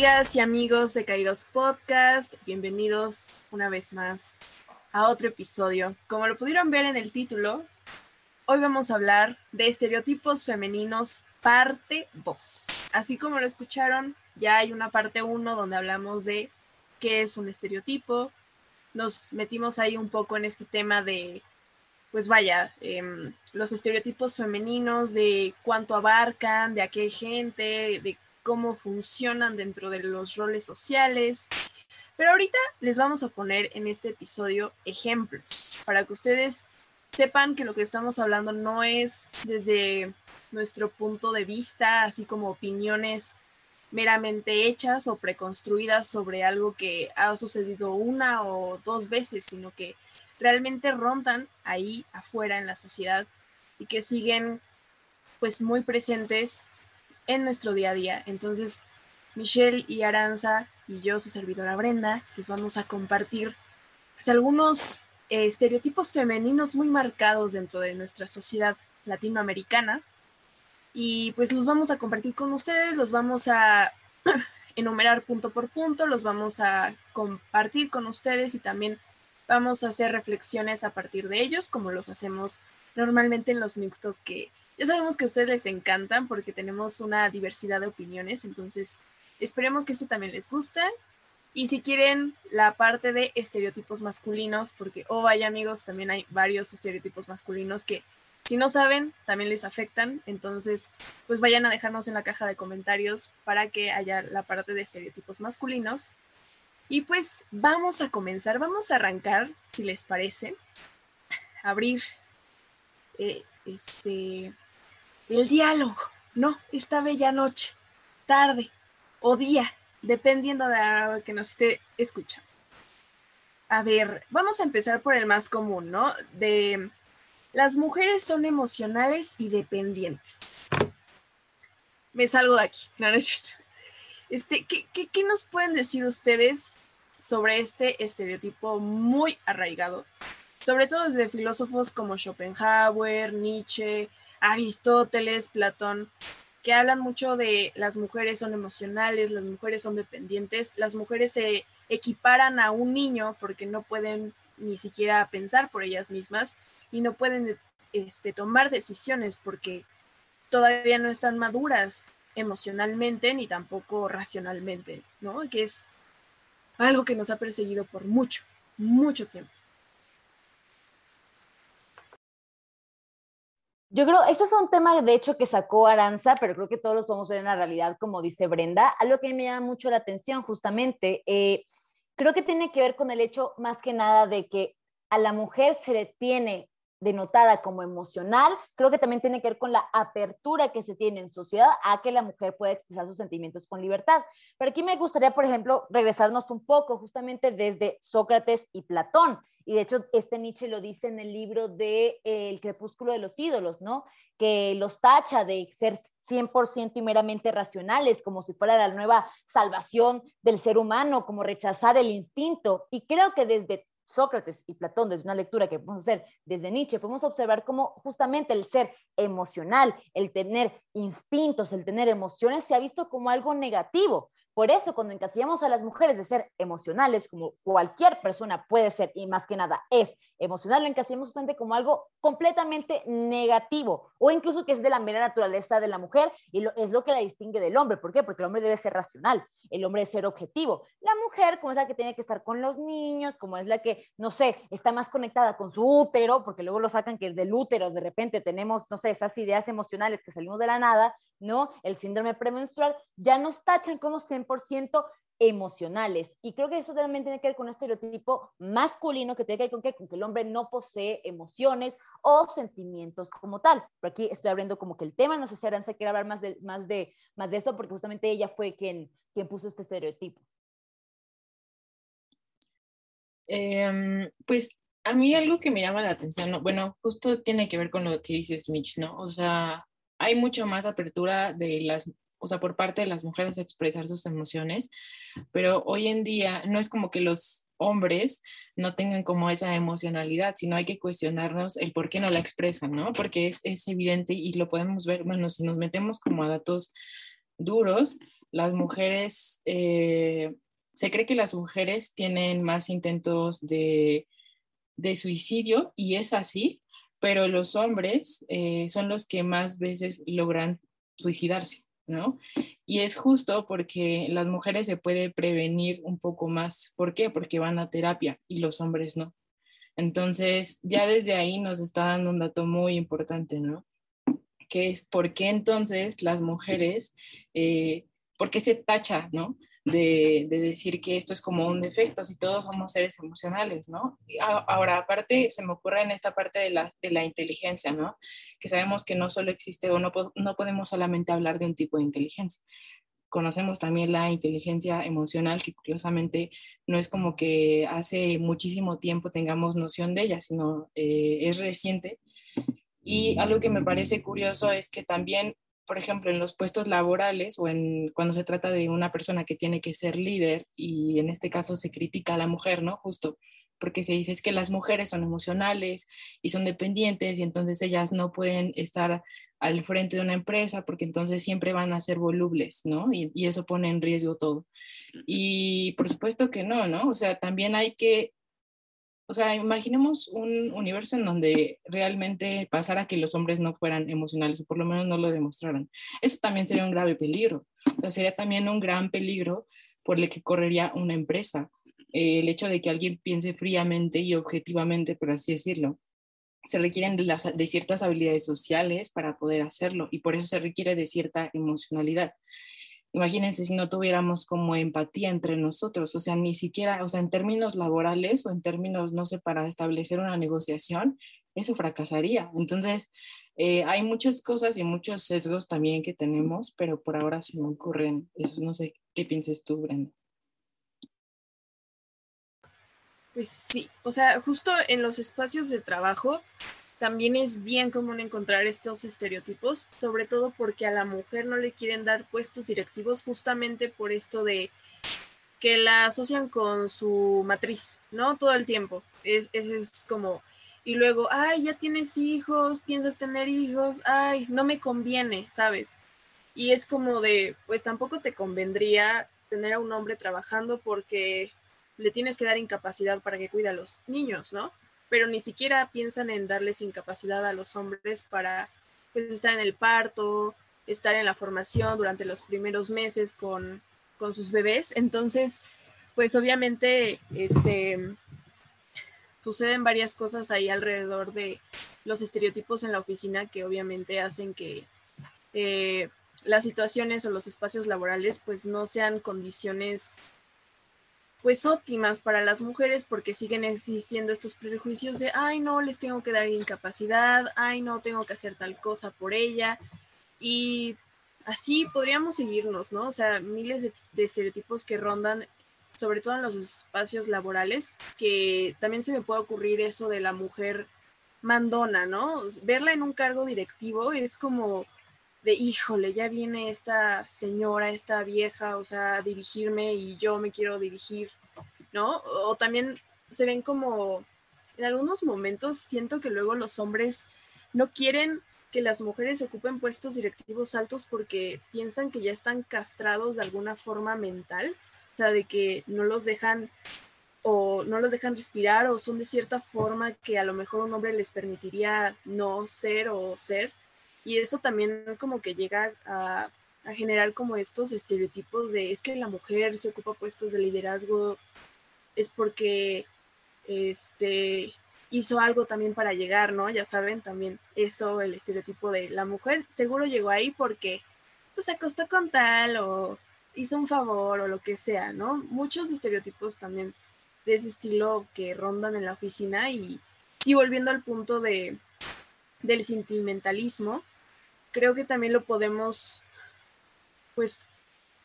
amigas y amigos de Kairos Podcast, bienvenidos una vez más a otro episodio. Como lo pudieron ver en el título, hoy vamos a hablar de estereotipos femeninos parte 2. Así como lo escucharon, ya hay una parte 1 donde hablamos de qué es un estereotipo. Nos metimos ahí un poco en este tema de, pues vaya, em, los estereotipos femeninos, de cuánto abarcan, de a qué gente, de cómo funcionan dentro de los roles sociales. Pero ahorita les vamos a poner en este episodio ejemplos para que ustedes sepan que lo que estamos hablando no es desde nuestro punto de vista, así como opiniones meramente hechas o preconstruidas sobre algo que ha sucedido una o dos veces, sino que realmente rondan ahí afuera en la sociedad y que siguen pues muy presentes en nuestro día a día. Entonces, Michelle y Aranza y yo, su servidora Brenda, les vamos a compartir pues, algunos eh, estereotipos femeninos muy marcados dentro de nuestra sociedad latinoamericana. Y pues los vamos a compartir con ustedes, los vamos a enumerar punto por punto, los vamos a compartir con ustedes y también vamos a hacer reflexiones a partir de ellos, como los hacemos normalmente en los mixtos que ya sabemos que a ustedes les encantan porque tenemos una diversidad de opiniones, entonces esperemos que este también les guste. Y si quieren la parte de estereotipos masculinos, porque, oh vaya amigos, también hay varios estereotipos masculinos que si no saben, también les afectan. Entonces, pues vayan a dejarnos en la caja de comentarios para que haya la parte de estereotipos masculinos. Y pues vamos a comenzar, vamos a arrancar, si les parece, abrir eh, este, el diálogo, ¿no? Esta bella noche, tarde o día, dependiendo de la que nos esté escuchando. A ver, vamos a empezar por el más común, ¿no? De las mujeres son emocionales y dependientes. Me salgo de aquí, no, Este, ¿qué, qué nos pueden decir ustedes sobre este estereotipo muy arraigado? Sobre todo desde filósofos como Schopenhauer, Nietzsche, Aristóteles, Platón, que hablan mucho de las mujeres son emocionales, las mujeres son dependientes, las mujeres se equiparan a un niño porque no pueden ni siquiera pensar por ellas mismas y no pueden este, tomar decisiones porque todavía no están maduras emocionalmente ni tampoco racionalmente, ¿no? Que es algo que nos ha perseguido por mucho, mucho tiempo. Yo creo, esto es un tema de hecho que sacó Aranza, pero creo que todos los podemos ver en la realidad, como dice Brenda. Algo que me llama mucho la atención, justamente, eh, creo que tiene que ver con el hecho más que nada de que a la mujer se le tiene denotada como emocional, creo que también tiene que ver con la apertura que se tiene en sociedad a que la mujer pueda expresar sus sentimientos con libertad. Pero aquí me gustaría, por ejemplo, regresarnos un poco justamente desde Sócrates y Platón. Y de hecho, este Nietzsche lo dice en el libro de eh, El crepúsculo de los ídolos, ¿no? Que los tacha de ser 100% y meramente racionales, como si fuera la nueva salvación del ser humano, como rechazar el instinto. Y creo que desde Sócrates y Platón, desde una lectura que podemos hacer desde Nietzsche, podemos observar cómo justamente el ser emocional, el tener instintos, el tener emociones, se ha visto como algo negativo. Por eso, cuando encasillamos a las mujeres de ser emocionales, como cualquier persona puede ser, y más que nada es emocional, lo encasillamos justamente como algo completamente negativo, o incluso que es de la mera naturaleza de la mujer, y es lo que la distingue del hombre. ¿Por qué? Porque el hombre debe ser racional, el hombre debe ser objetivo. La mujer, como es la que tiene que estar con los niños, como es la que, no sé, está más conectada con su útero, porque luego lo sacan que del útero de repente tenemos, no sé, esas ideas emocionales que salimos de la nada, ¿no? El síndrome premenstrual, ya nos tachan como 100% emocionales. Y creo que eso también tiene que ver con un estereotipo masculino que tiene que ver con que, con que el hombre no posee emociones o sentimientos como tal. Pero aquí estoy abriendo como que el tema, no sé si Aranza quiere hablar más de, más de, más de esto, porque justamente ella fue quien, quien puso este estereotipo. Em, pues a mí algo que me llama la atención, bueno, justo tiene que ver con lo que dices, Mitch, ¿no? O sea, hay mucha más apertura de las, o sea, por parte de las mujeres a expresar sus emociones, pero hoy en día no es como que los hombres no tengan como esa emocionalidad, sino hay que cuestionarnos el por qué no la expresan, ¿no? Porque es, es evidente y lo podemos ver, bueno, si nos metemos como a datos duros, las mujeres, eh, se cree que las mujeres tienen más intentos de, de suicidio y es así, pero los hombres eh, son los que más veces logran suicidarse, ¿no? Y es justo porque las mujeres se puede prevenir un poco más. ¿Por qué? Porque van a terapia y los hombres no. Entonces, ya desde ahí nos está dando un dato muy importante, ¿no? Que es por qué entonces las mujeres, eh, por qué se tacha, ¿no? De, decir que esto es como un defecto, si todos somos seres emocionales, ¿no? Ahora, aparte, se me ocurre en esta parte de la, de la inteligencia, ¿no? Que sabemos que no solo existe o no, no podemos solamente hablar de un tipo de inteligencia. Conocemos también la inteligencia emocional, que curiosamente no es como que hace muchísimo tiempo tengamos noción de ella, sino eh, es reciente. Y algo que me parece curioso es que también por ejemplo, en los puestos laborales o en cuando se trata de una persona que tiene que ser líder y en este caso se critica a la mujer, ¿no? Justo porque se dice es que las mujeres son emocionales y son dependientes y entonces ellas no pueden estar al frente de una empresa porque entonces siempre van a ser volubles, ¿no? Y, y eso pone en riesgo todo. Y por supuesto que no, ¿no? O sea, también hay que o sea, imaginemos un universo en donde realmente pasara que los hombres no fueran emocionales o por lo menos no lo demostraran. Eso también sería un grave peligro. O sea, sería también un gran peligro por el que correría una empresa. Eh, el hecho de que alguien piense fríamente y objetivamente, por así decirlo. Se requieren de, ciertas habilidades sociales para poder hacerlo y por eso se requiere de cierta emocionalidad. Imagínense si no tuviéramos como empatía entre nosotros, o sea, ni siquiera, o sea, en términos laborales o en términos, no sé, para establecer una negociación, eso fracasaría. Entonces, eh, hay muchas cosas y muchos sesgos también que tenemos, pero por ahora se me ocurren esos. No sé qué piensas tú, Brenda. Pues sí, o sea, justo en los espacios de trabajo también es bien común encontrar estos estereotipos, sobre todo porque a la mujer no le quieren dar puestos directivos justamente por esto de que la asocian con su matriz, ¿no? Todo el tiempo. Es, es, es como, y luego, ay, ya tienes hijos, piensas tener hijos, ay, no me conviene, ¿sabes? Y es como de, pues tampoco te convendría tener a un hombre trabajando porque le tienes que dar incapacidad para que cuide a los niños, ¿no? Pero ni siquiera piensan en darles incapacidad a los hombres para pues, estar en el parto, estar en la formación durante los primeros meses con, con sus bebés. Entonces, pues obviamente, este, suceden varias cosas ahí alrededor de los estereotipos en la oficina que obviamente hacen que eh, las situaciones o los espacios laborales pues no sean condiciones pues óptimas para las mujeres porque siguen existiendo estos prejuicios de, ay no, les tengo que dar incapacidad, ay no, tengo que hacer tal cosa por ella. Y así podríamos seguirnos, ¿no? O sea, miles de, estereotipos que rondan, sobre todo en los espacios laborales, que también se me puede ocurrir eso de la mujer mandona, ¿no? Verla en un cargo directivo es como de, híjole, ya viene esta señora, esta vieja, o sea, dirigirme y yo me quiero dirigir, ¿no? O también se ven como, en algunos momentos siento que luego los hombres no quieren que las mujeres ocupen puestos directivos altos porque piensan que ya están castrados de alguna forma mental, o sea, de que no los dejan o no los dejan respirar o son de cierta forma que a lo mejor un hombre les permitiría no ser o ser y eso también como que llega a, generar como estos estereotipos de es que la mujer se ocupa puestos de liderazgo es porque este hizo algo también para llegar, ¿no? Ya saben, también eso, el estereotipo de la mujer seguro llegó ahí porque pues se acostó con tal o hizo un favor o lo que sea, ¿no? Muchos estereotipos también de ese estilo que rondan en la oficina y sí volviendo al punto de del sentimentalismo, creo que también lo podemos, pues,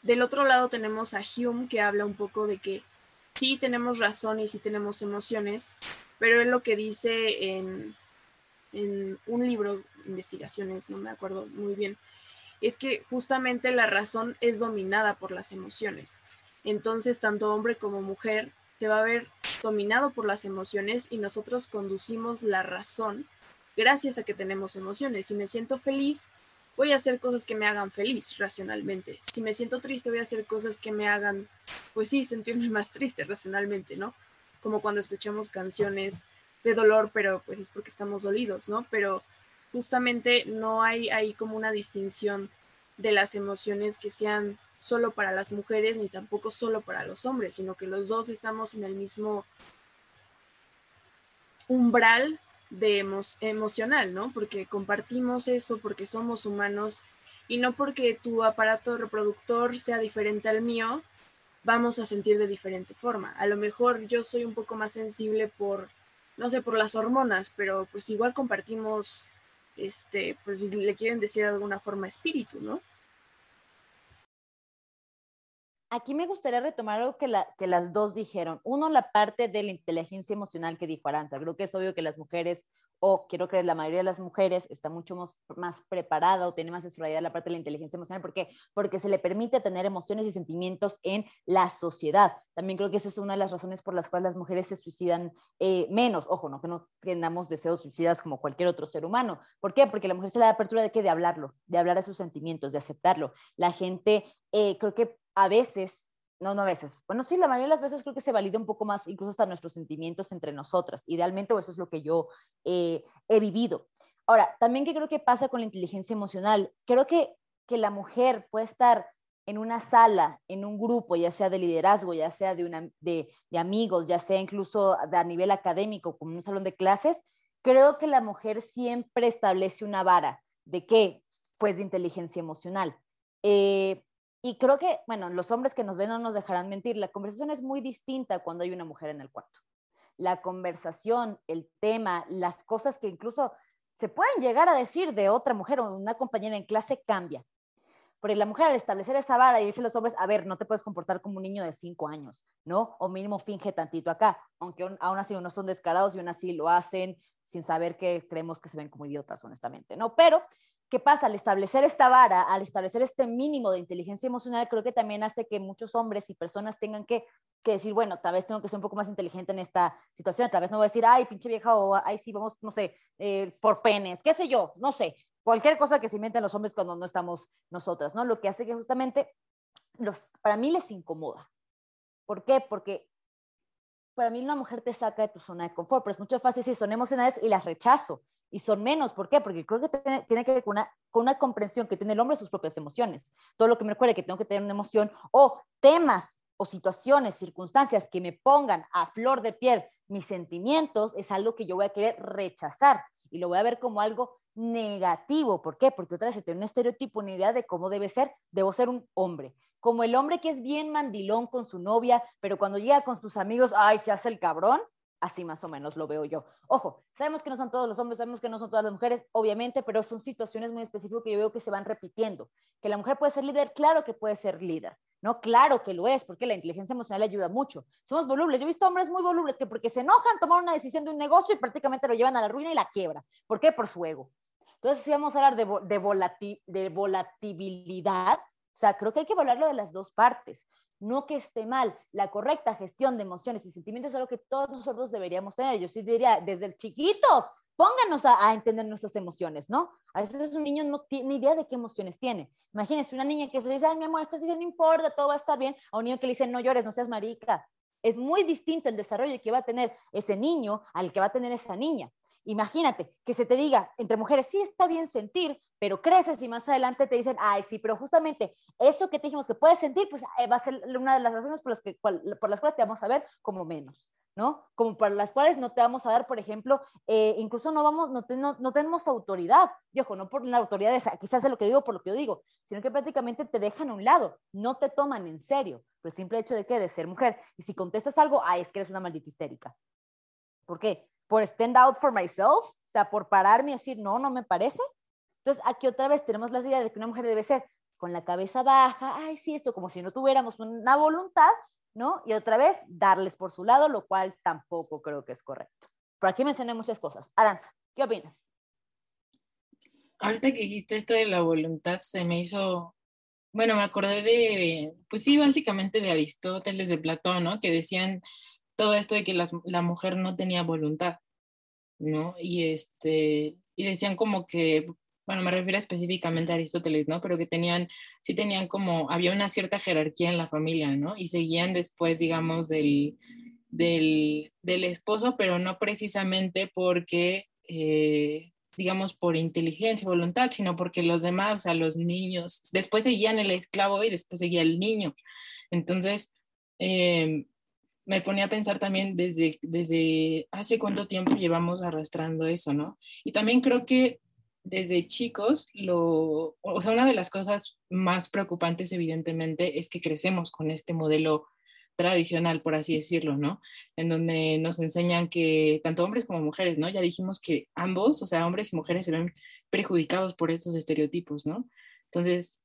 del otro lado tenemos a Hume que habla un poco de que sí tenemos razón y sí tenemos emociones, pero es lo que dice en, en un libro, investigaciones, no me acuerdo muy bien, es que justamente la razón es dominada por las emociones. Entonces, tanto hombre como mujer se va a ver dominado por las emociones y nosotros conducimos la razón gracias a que tenemos emociones. Si me siento feliz, voy a hacer cosas que me hagan feliz racionalmente. Si me siento triste, voy a hacer cosas que me hagan, pues sí, sentirme más triste racionalmente, ¿no? Como cuando escuchamos canciones de dolor, pero pues es porque estamos dolidos, ¿no? Pero justamente no hay ahí como una distinción de las emociones que sean solo para las mujeres ni tampoco solo para los hombres, sino que los dos estamos en el mismo umbral de emocional, ¿no? Porque compartimos eso, porque somos humanos y no porque tu aparato reproductor sea diferente al mío, vamos a sentir de diferente forma. A lo mejor yo soy un poco más sensible por, no sé, por las hormonas, pero pues igual compartimos, este, pues le quieren decir de alguna forma espíritu, ¿no? Aquí me gustaría retomar algo que, que las dos dijeron. Uno, la parte de la inteligencia emocional que dijo Aranza. Creo que es obvio que las mujeres, o quiero creer la mayoría de las mujeres, está mucho más, preparada o tiene más desarrollada la parte de la inteligencia emocional. ¿Por qué? Porque se le permite tener emociones y sentimientos en la sociedad. También creo que esa es una de las razones por las cuales las mujeres se suicidan eh, menos. Ojo, no que no tengamos deseos suicidas como cualquier otro ser humano. ¿Por qué? Porque la mujer se le da apertura de que de hablarlo, de hablar de sus sentimientos, de aceptarlo. La gente, eh, creo que a veces, no, no a veces, bueno, sí, la mayoría de las veces creo que se valida un poco más, incluso hasta nuestros sentimientos entre nosotras. Idealmente, o eso es lo que yo eh, he vivido. Ahora, también que creo que pasa con la inteligencia emocional, creo que, que la mujer puede estar en una sala, en un grupo, ya sea de liderazgo, ya sea de, una, de, amigos, ya sea incluso a nivel académico, como un salón de clases, creo que la mujer siempre establece una vara. ¿De qué? Pues de inteligencia emocional. Eh, y creo que, bueno, los hombres que nos ven no nos dejarán mentir, la conversación es muy distinta cuando hay una mujer en el cuarto. La conversación, el tema, las cosas que incluso se pueden llegar a decir de otra mujer o de una compañera en clase cambia. Porque la mujer al establecer esa vara y dice a los hombres, a ver, no te puedes comportar como un niño de cinco años, ¿no? O mínimo finge tantito acá, aunque aún así no son descarados y aún así lo hacen sin saber que creemos que se ven como idiotas, honestamente, ¿no? Pero ¿Qué pasa? Al establecer esta vara, al establecer este mínimo de inteligencia emocional, creo que también hace que muchos hombres y personas tengan que, decir, bueno, tal vez tengo que ser un poco más inteligente en esta situación, tal vez no voy a decir, ay, pinche vieja, o ay, sí, vamos, no sé, eh, por penes, qué sé yo, no sé, cualquier cosa que se inventen los hombres cuando no estamos nosotras, ¿no? Lo que hace que justamente los, para mí les incomoda. ¿Por qué? Porque para mí una mujer te saca de tu zona de confort, pero es mucho fácil si son emocionales y las rechazo y son menos. ¿Por qué? Porque creo que tiene, que ver con una, con una, comprensión que tiene el hombre de sus propias emociones. Todo lo que me recuerde que tengo que tener una emoción o temas o situaciones, circunstancias que me pongan a flor de piel mis sentimientos es algo que yo voy a querer rechazar y lo voy a ver como algo negativo. ¿Por qué? Porque otra vez se tiene un estereotipo, una idea de cómo debe ser, debo ser un hombre. Como el hombre que es bien mandilón con su novia, pero cuando llega con sus amigos, ay, se hace el cabrón Así más o menos lo veo yo. Ojo, sabemos que no son todos los hombres, sabemos que no son todas las mujeres, obviamente, pero son situaciones muy específicas que yo veo que se van repitiendo. Que la mujer puede ser líder, claro que puede ser líder. No, claro que lo es, porque la inteligencia emocional ayuda mucho. Somos volubles. Yo he visto hombres muy volubles que porque se enojan toman una decisión de un negocio y prácticamente lo llevan a la ruina y la quiebra. ¿Por qué? Por su ego. Entonces, si vamos a hablar de, de, de volatilidad, o sea, creo que hay que hablarlo de las dos partes no que esté mal. La correcta gestión de emociones y sentimientos es algo que todos nosotros deberíamos tener. Yo sí diría, desde chiquitos, pónganos a, entender nuestras emociones, ¿no? A veces un niño no tiene idea de qué emociones tiene. Imagínense una niña que se dice, ay, mi amor, esto sí no importa, todo va a estar bien, a un niño que le dice, no llores, no seas marica. Es muy distinto el desarrollo que va a tener ese niño al que va a tener esa niña. Imagínate que se te diga entre mujeres, sí está bien sentir, pero creces y más adelante te dicen, ay, sí, pero justamente eso que te dijimos que puedes sentir, pues eh, va a ser una de las razones por las, que, por las cuales te vamos a ver como menos, ¿no? Como por las cuales no te vamos a dar, por ejemplo, eh, incluso no vamos, no, no, tenemos autoridad, y ojo, no por la autoridad de esa, quizás es lo que digo por lo que yo digo, sino que prácticamente te dejan a un lado, no te toman en serio, por el simple hecho de que de ser mujer, y si contestas algo, ay, es que eres una maldita histérica. ¿Por qué? Por stand out for myself, o sea, por pararme y decir, no, no me parece. Entonces, aquí otra vez tenemos la idea de que una mujer debe ser con la cabeza baja, ay, sí, esto, como si no tuviéramos una voluntad, ¿no? Y otra vez, darles por su lado, lo cual tampoco creo que es correcto. Por aquí mencioné muchas cosas. Aranza, ¿qué opinas? Ahorita que dijiste esto de la voluntad, se me hizo, bueno, me acordé de, pues sí, básicamente de Aristóteles, de Platón, ¿no? Que decían todo esto de que la, mujer no tenía voluntad, ¿no? Y, este, y decían como que bueno, me refiero específicamente a Aristóteles, ¿no? Pero que tenían, sí tenían como, había una cierta jerarquía en la familia, ¿no? Y seguían después, digamos, del, del, del esposo, pero no precisamente porque, eh, digamos, por inteligencia, voluntad, sino porque los demás, o sea, los niños, después seguían el esclavo y después seguía el niño. Entonces, eh, me ponía a pensar también desde, desde hace cuánto tiempo llevamos arrastrando eso, ¿no? Y también creo que desde chicos, lo, o sea, una de las cosas más preocupantes, evidentemente, es que crecemos con este modelo tradicional, por así decirlo, ¿no? En donde nos enseñan que tanto hombres como mujeres, ¿no? Ya dijimos que ambos, o sea, hombres y mujeres se ven perjudicados por estos estereotipos, ¿no? Entonces,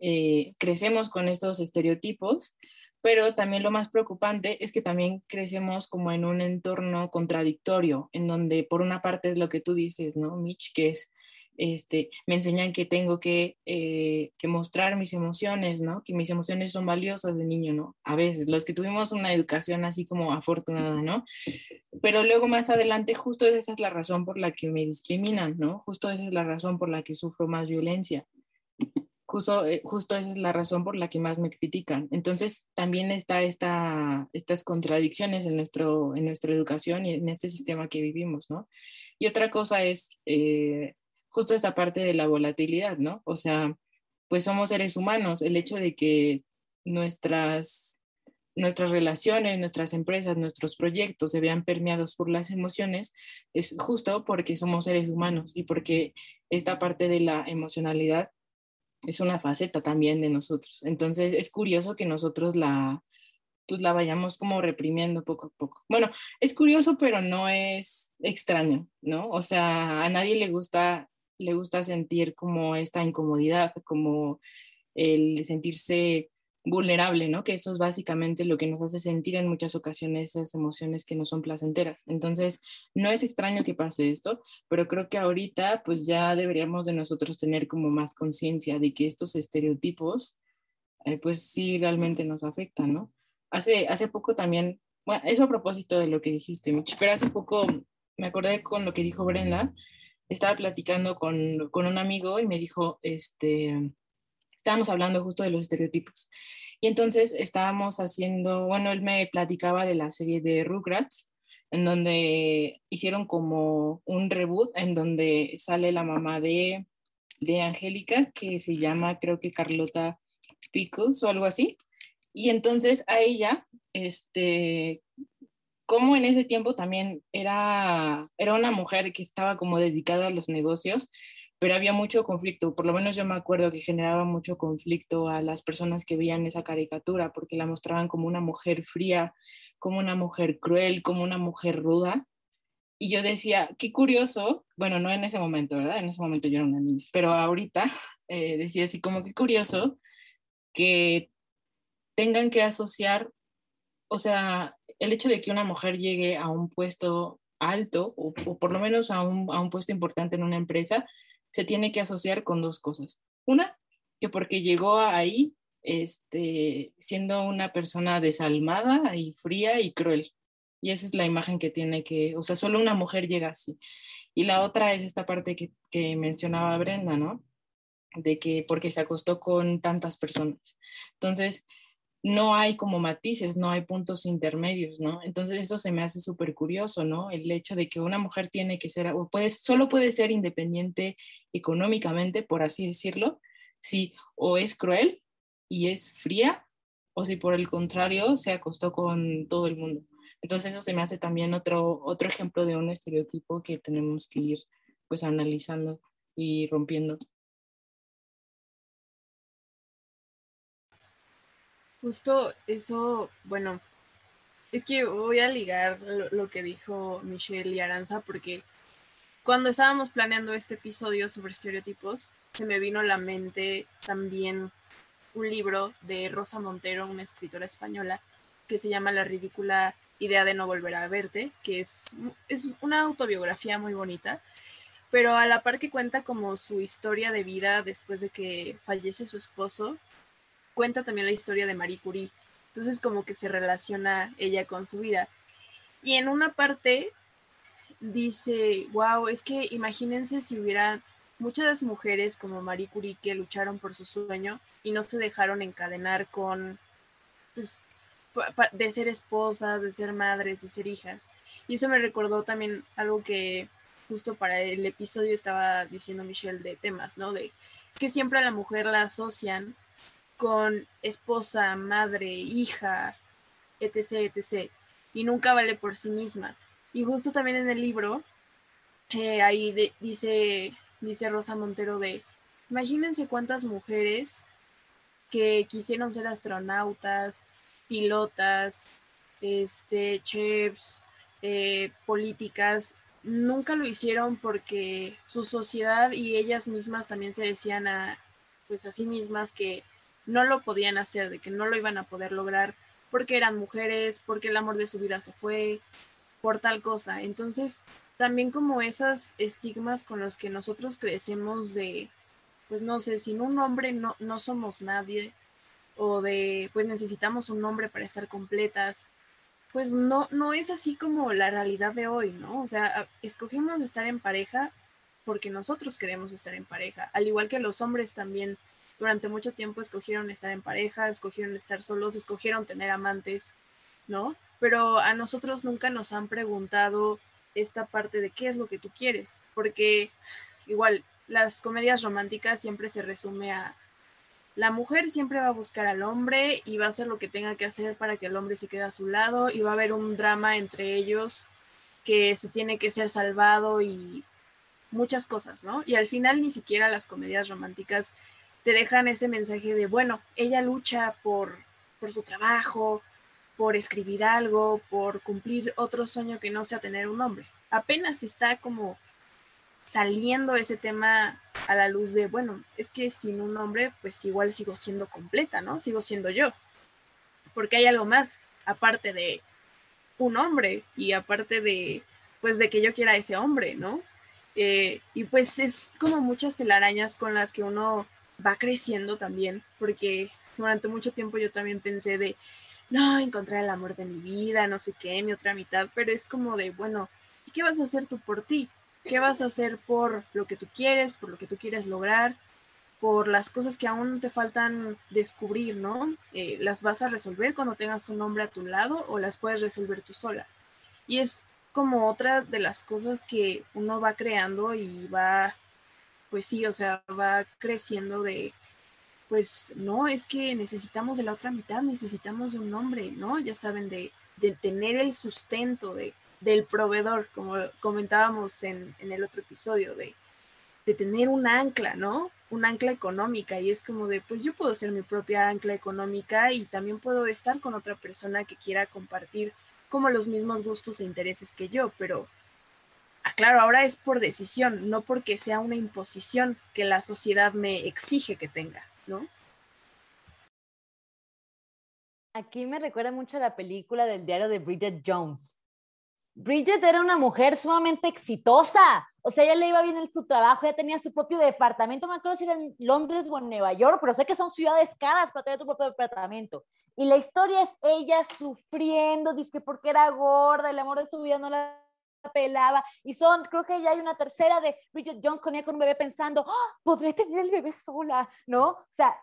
eh, crecemos con estos estereotipos, pero también lo más preocupante es que también crecemos como en un entorno contradictorio, en donde por una parte es lo que tú dices, ¿no, Mitch? Que es, este, me enseñan que tengo que, eh, que mostrar mis emociones, ¿no? Que mis emociones son valiosas de niño, ¿no? A veces, los que tuvimos una educación así como afortunada, ¿no? Pero luego más adelante, justo esa es la razón por la que me discriminan, ¿no? Justo esa es la razón por la que sufro más violencia. Justo, eh, justo esa es la razón por la que más me critican. Entonces, también está esta, estas contradicciones en, nuestro, en nuestra educación y en este sistema que vivimos, ¿no? Y otra cosa es eh, justo esta parte de la volatilidad, ¿no? O sea, pues somos seres humanos. El hecho de que nuestras, nuestras relaciones, nuestras empresas, nuestros proyectos se vean permeados por las emociones es justo porque somos seres humanos y porque esta parte de la emocionalidad es una faceta también de nosotros. Entonces es curioso que nosotros la, pues la vayamos como reprimiendo poco a poco. Bueno, es curioso, pero no es extraño, ¿no? O sea, a nadie le gusta, le gusta sentir como esta incomodidad, como el sentirse vulnerable, ¿no? Que eso es básicamente lo que nos hace sentir en muchas ocasiones esas emociones que no son placenteras. Entonces, no es extraño que pase esto, pero creo que ahorita pues ya deberíamos de nosotros tener como más conciencia de que estos estereotipos eh, pues sí realmente nos afectan, ¿no? Hace, hace poco también, bueno, eso a propósito de lo que dijiste, Mitch, pero hace poco me acordé con lo que dijo Brenda, estaba platicando con, con un amigo y me dijo, este, estábamos hablando justo de los estereotipos. Y entonces estábamos haciendo, bueno, él me platicaba de la serie de Rugrats, en donde hicieron como un reboot, en donde sale la mamá de, de Angélica, que se llama creo que Carlota Pickles o algo así. Y entonces a ella, este, como en ese tiempo también era, era una mujer que estaba como dedicada a los negocios, pero había mucho conflicto, por lo menos yo me acuerdo que generaba mucho conflicto a las personas que veían esa caricatura, porque la mostraban como una mujer fría, como una mujer cruel, como una mujer ruda. Y yo decía, qué curioso, bueno, no en ese momento, ¿verdad? En ese momento yo era una niña, pero ahorita eh, decía así como qué curioso que tengan que asociar, o sea, el hecho de que una mujer llegue a un puesto alto o, o por lo menos a un, a un puesto importante en una empresa, se tiene que asociar con dos cosas. Una, que porque llegó ahí este, siendo una persona desalmada y fría y cruel. Y esa es la imagen que tiene que, o sea, solo una mujer llega así. Y la otra es esta parte que, que mencionaba Brenda, ¿no? De que porque se acostó con tantas personas. Entonces, no hay como matices, no hay puntos intermedios, ¿no? Entonces eso se me hace súper curioso, ¿no? El hecho de que una mujer tiene que ser, o puede, solo puede ser independiente económicamente, por así decirlo, si o es cruel y es fría, o si por el contrario se acostó con todo el mundo. Entonces eso se me hace también otro, otro ejemplo de un estereotipo que tenemos que ir pues analizando y rompiendo. Justo eso, bueno, es que voy a ligar lo, que dijo Michelle y Aranza porque cuando estábamos planeando este episodio sobre estereotipos, se me vino a la mente también un libro de Rosa Montero, una escritora española, que se llama La ridícula idea de no volver a verte, que es, es una autobiografía muy bonita, pero a la par que cuenta como su historia de vida después de que fallece su esposo cuenta también la historia de Marie Curie. Entonces como que se relaciona ella con su vida. Y en una parte dice, wow, es que imagínense si hubiera muchas mujeres como Marie Curie que lucharon por su sueño y no se dejaron encadenar con, pues, de ser esposas, de ser madres, de ser hijas. Y eso me recordó también algo que justo para el episodio estaba diciendo Michelle de temas, ¿no? De, es que siempre a la mujer la asocian con esposa, madre, hija, etc., etc. Y nunca vale por sí misma. Y justo también en el libro, eh, ahí dice, dice Rosa Montero de, imagínense cuántas mujeres que quisieron ser astronautas, pilotas, este, chefs, eh, políticas, nunca lo hicieron porque su sociedad y ellas mismas también se decían a, pues a sí mismas que no lo podían hacer, de que no lo iban a poder lograr porque eran mujeres, porque el amor de su vida se fue, por tal cosa. Entonces, también como esas estigmas con los que nosotros crecemos de, pues no sé, sin un hombre no, no somos nadie, o de, pues necesitamos un hombre para estar completas, pues no, no es así como la realidad de hoy, ¿no? O sea, escogimos estar en pareja porque nosotros queremos estar en pareja, al igual que los hombres también durante mucho tiempo escogieron estar en pareja, escogieron estar solos, escogieron tener amantes, ¿no? Pero a nosotros nunca nos han preguntado esta parte de qué es lo que tú quieres, porque igual las comedias románticas siempre se resume a la mujer siempre va a buscar al hombre y va a hacer lo que tenga que hacer para que el hombre se quede a su lado y va a haber un drama entre ellos que se tiene que ser salvado y muchas cosas, ¿no? Y al final ni siquiera las comedias románticas te dejan ese mensaje de, bueno, ella lucha por, por su trabajo, por escribir algo, por cumplir otro sueño que no sea tener un hombre. Apenas está como saliendo ese tema a la luz de, bueno, es que sin un hombre, pues igual sigo siendo completa, ¿no? Sigo siendo yo. Porque hay algo más, aparte de un hombre y aparte de, pues, de que yo quiera ese hombre, ¿no? Eh, y pues es como muchas telarañas con las que uno va creciendo también, porque durante mucho tiempo yo también pensé de, no, encontrar el amor de mi vida, no sé qué, mi otra mitad, pero es como de, bueno, ¿y qué vas a hacer tú por ti? ¿Qué vas a hacer por lo que tú quieres, por lo que tú quieres lograr, por las cosas que aún te faltan descubrir, ¿no? Eh, ¿Las vas a resolver cuando tengas un hombre a tu lado o las puedes resolver tú sola? Y es como otra de las cosas que uno va creando y va pues sí, o sea, va creciendo de, pues no, es que necesitamos de la otra mitad, necesitamos de un hombre, ¿no? Ya saben, de, tener el sustento de, del proveedor, como comentábamos en, el otro episodio, de, de tener un ancla, ¿no? Un ancla económica y es como de, pues yo puedo ser mi propia ancla económica y también puedo estar con otra persona que quiera compartir como los mismos gustos e intereses que yo, pero claro, ahora es por decisión, no porque sea una imposición que la sociedad me exige que tenga, ¿no? Aquí me recuerda mucho a la película del diario de Bridget Jones. Bridget era una mujer sumamente exitosa, o sea, ella le iba bien en su trabajo, ella tenía su propio departamento, me acuerdo si era en Londres o en Nueva York, pero sé que son ciudades caras para tener tu propio departamento. Y la historia es ella sufriendo, dice que porque era gorda, el amor de su vida no la pelaba y son, creo que ya hay una tercera de Bridget Jones con ella con un bebé pensando, ¡Ah! podré tener el bebé sola, ¿no? O sea,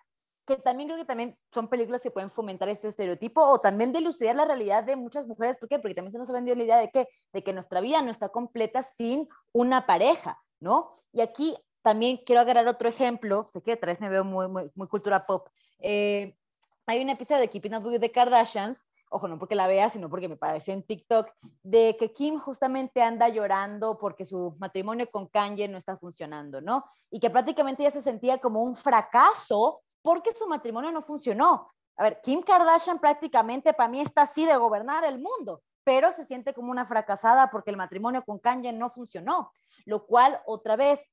que también creo que también son películas que pueden fomentar este estereotipo o también delucidar la realidad de muchas mujeres, ¿por qué? Porque también se nos ha vendido la idea de que, de que nuestra vida no está completa sin una pareja, ¿no? Y aquí también quiero agarrar otro ejemplo, sé que otra vez me veo muy, muy, muy cultura pop. Eh, hay un episodio de Keeping Up with the Kardashians ojo, no porque la vea, sino porque me pareció en TikTok, de que Kim justamente anda llorando porque su matrimonio con Kanye no está funcionando, ¿no? Y que prácticamente ella se sentía como un fracaso porque su matrimonio no funcionó. A ver, Kim Kardashian prácticamente para mí está así de gobernar el mundo, pero se siente como una fracasada porque el matrimonio con Kanye no funcionó, lo cual otra vez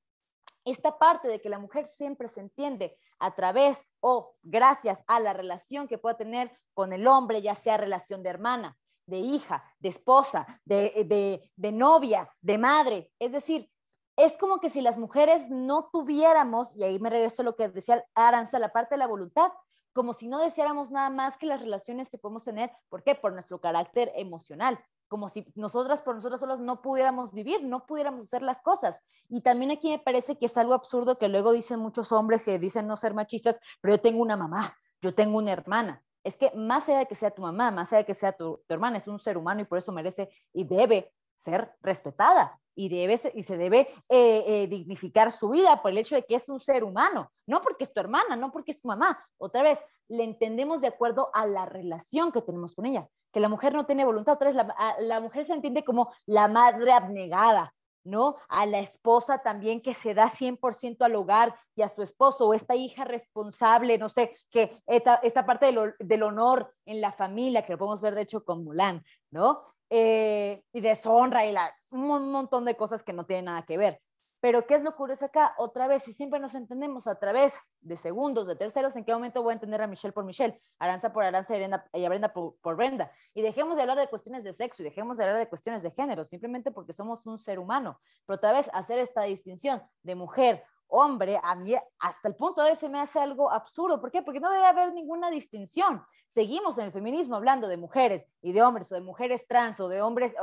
esta parte de que la mujer siempre se entiende a través o gracias a la relación que pueda tener con el hombre, ya sea relación de hermana, de hija, de esposa, de, de, novia, de madre. Es decir, es como que si las mujeres no tuviéramos, y ahí me regreso a lo que decía Aranza, la parte de la voluntad, como si no deseáramos nada más que las relaciones que podemos tener. ¿Por qué? Por nuestro carácter emocional. Como si nosotras por nosotras solas no pudiéramos vivir, no pudiéramos hacer las cosas. Y también aquí me parece que es algo absurdo que luego dicen muchos hombres que dicen no ser machistas, pero yo tengo una mamá, yo tengo una hermana. Es que más allá de que sea tu mamá, más allá de que sea tu, hermana, es un ser humano y por eso merece y debe ser respetada y, debe y se debe eh, eh, dignificar su vida por el hecho de que es un ser humano, no porque es tu hermana, no porque es tu mamá. Otra vez, le entendemos de acuerdo a la relación que tenemos con ella, que la mujer no tiene voluntad, otra vez la, la mujer se entiende como la madre abnegada, ¿no? A la esposa también que se da 100% al hogar y a su esposo, o esta hija responsable, no sé, que esta, parte del, honor en la familia, que lo podemos ver de hecho con Mulan, ¿no? Eh, y deshonra y un montón de cosas que no tienen nada que ver. Pero ¿qué es lo curioso acá? Otra vez, si siempre nos entendemos a través de segundos, de terceros, ¿en qué momento voy a entender a Michelle por Michelle, Aranza por Aranza y, a Brenda por, por, Brenda? Y dejemos de hablar de cuestiones de sexo y dejemos de hablar de cuestiones de género, simplemente porque somos un ser humano. Pero otra vez, hacer esta distinción de mujer, hombre, a mí hasta el punto de se me hace algo absurdo. ¿Por qué? Porque no debe haber ninguna distinción. Seguimos en el feminismo hablando de mujeres y de hombres, o de mujeres trans, o de hombres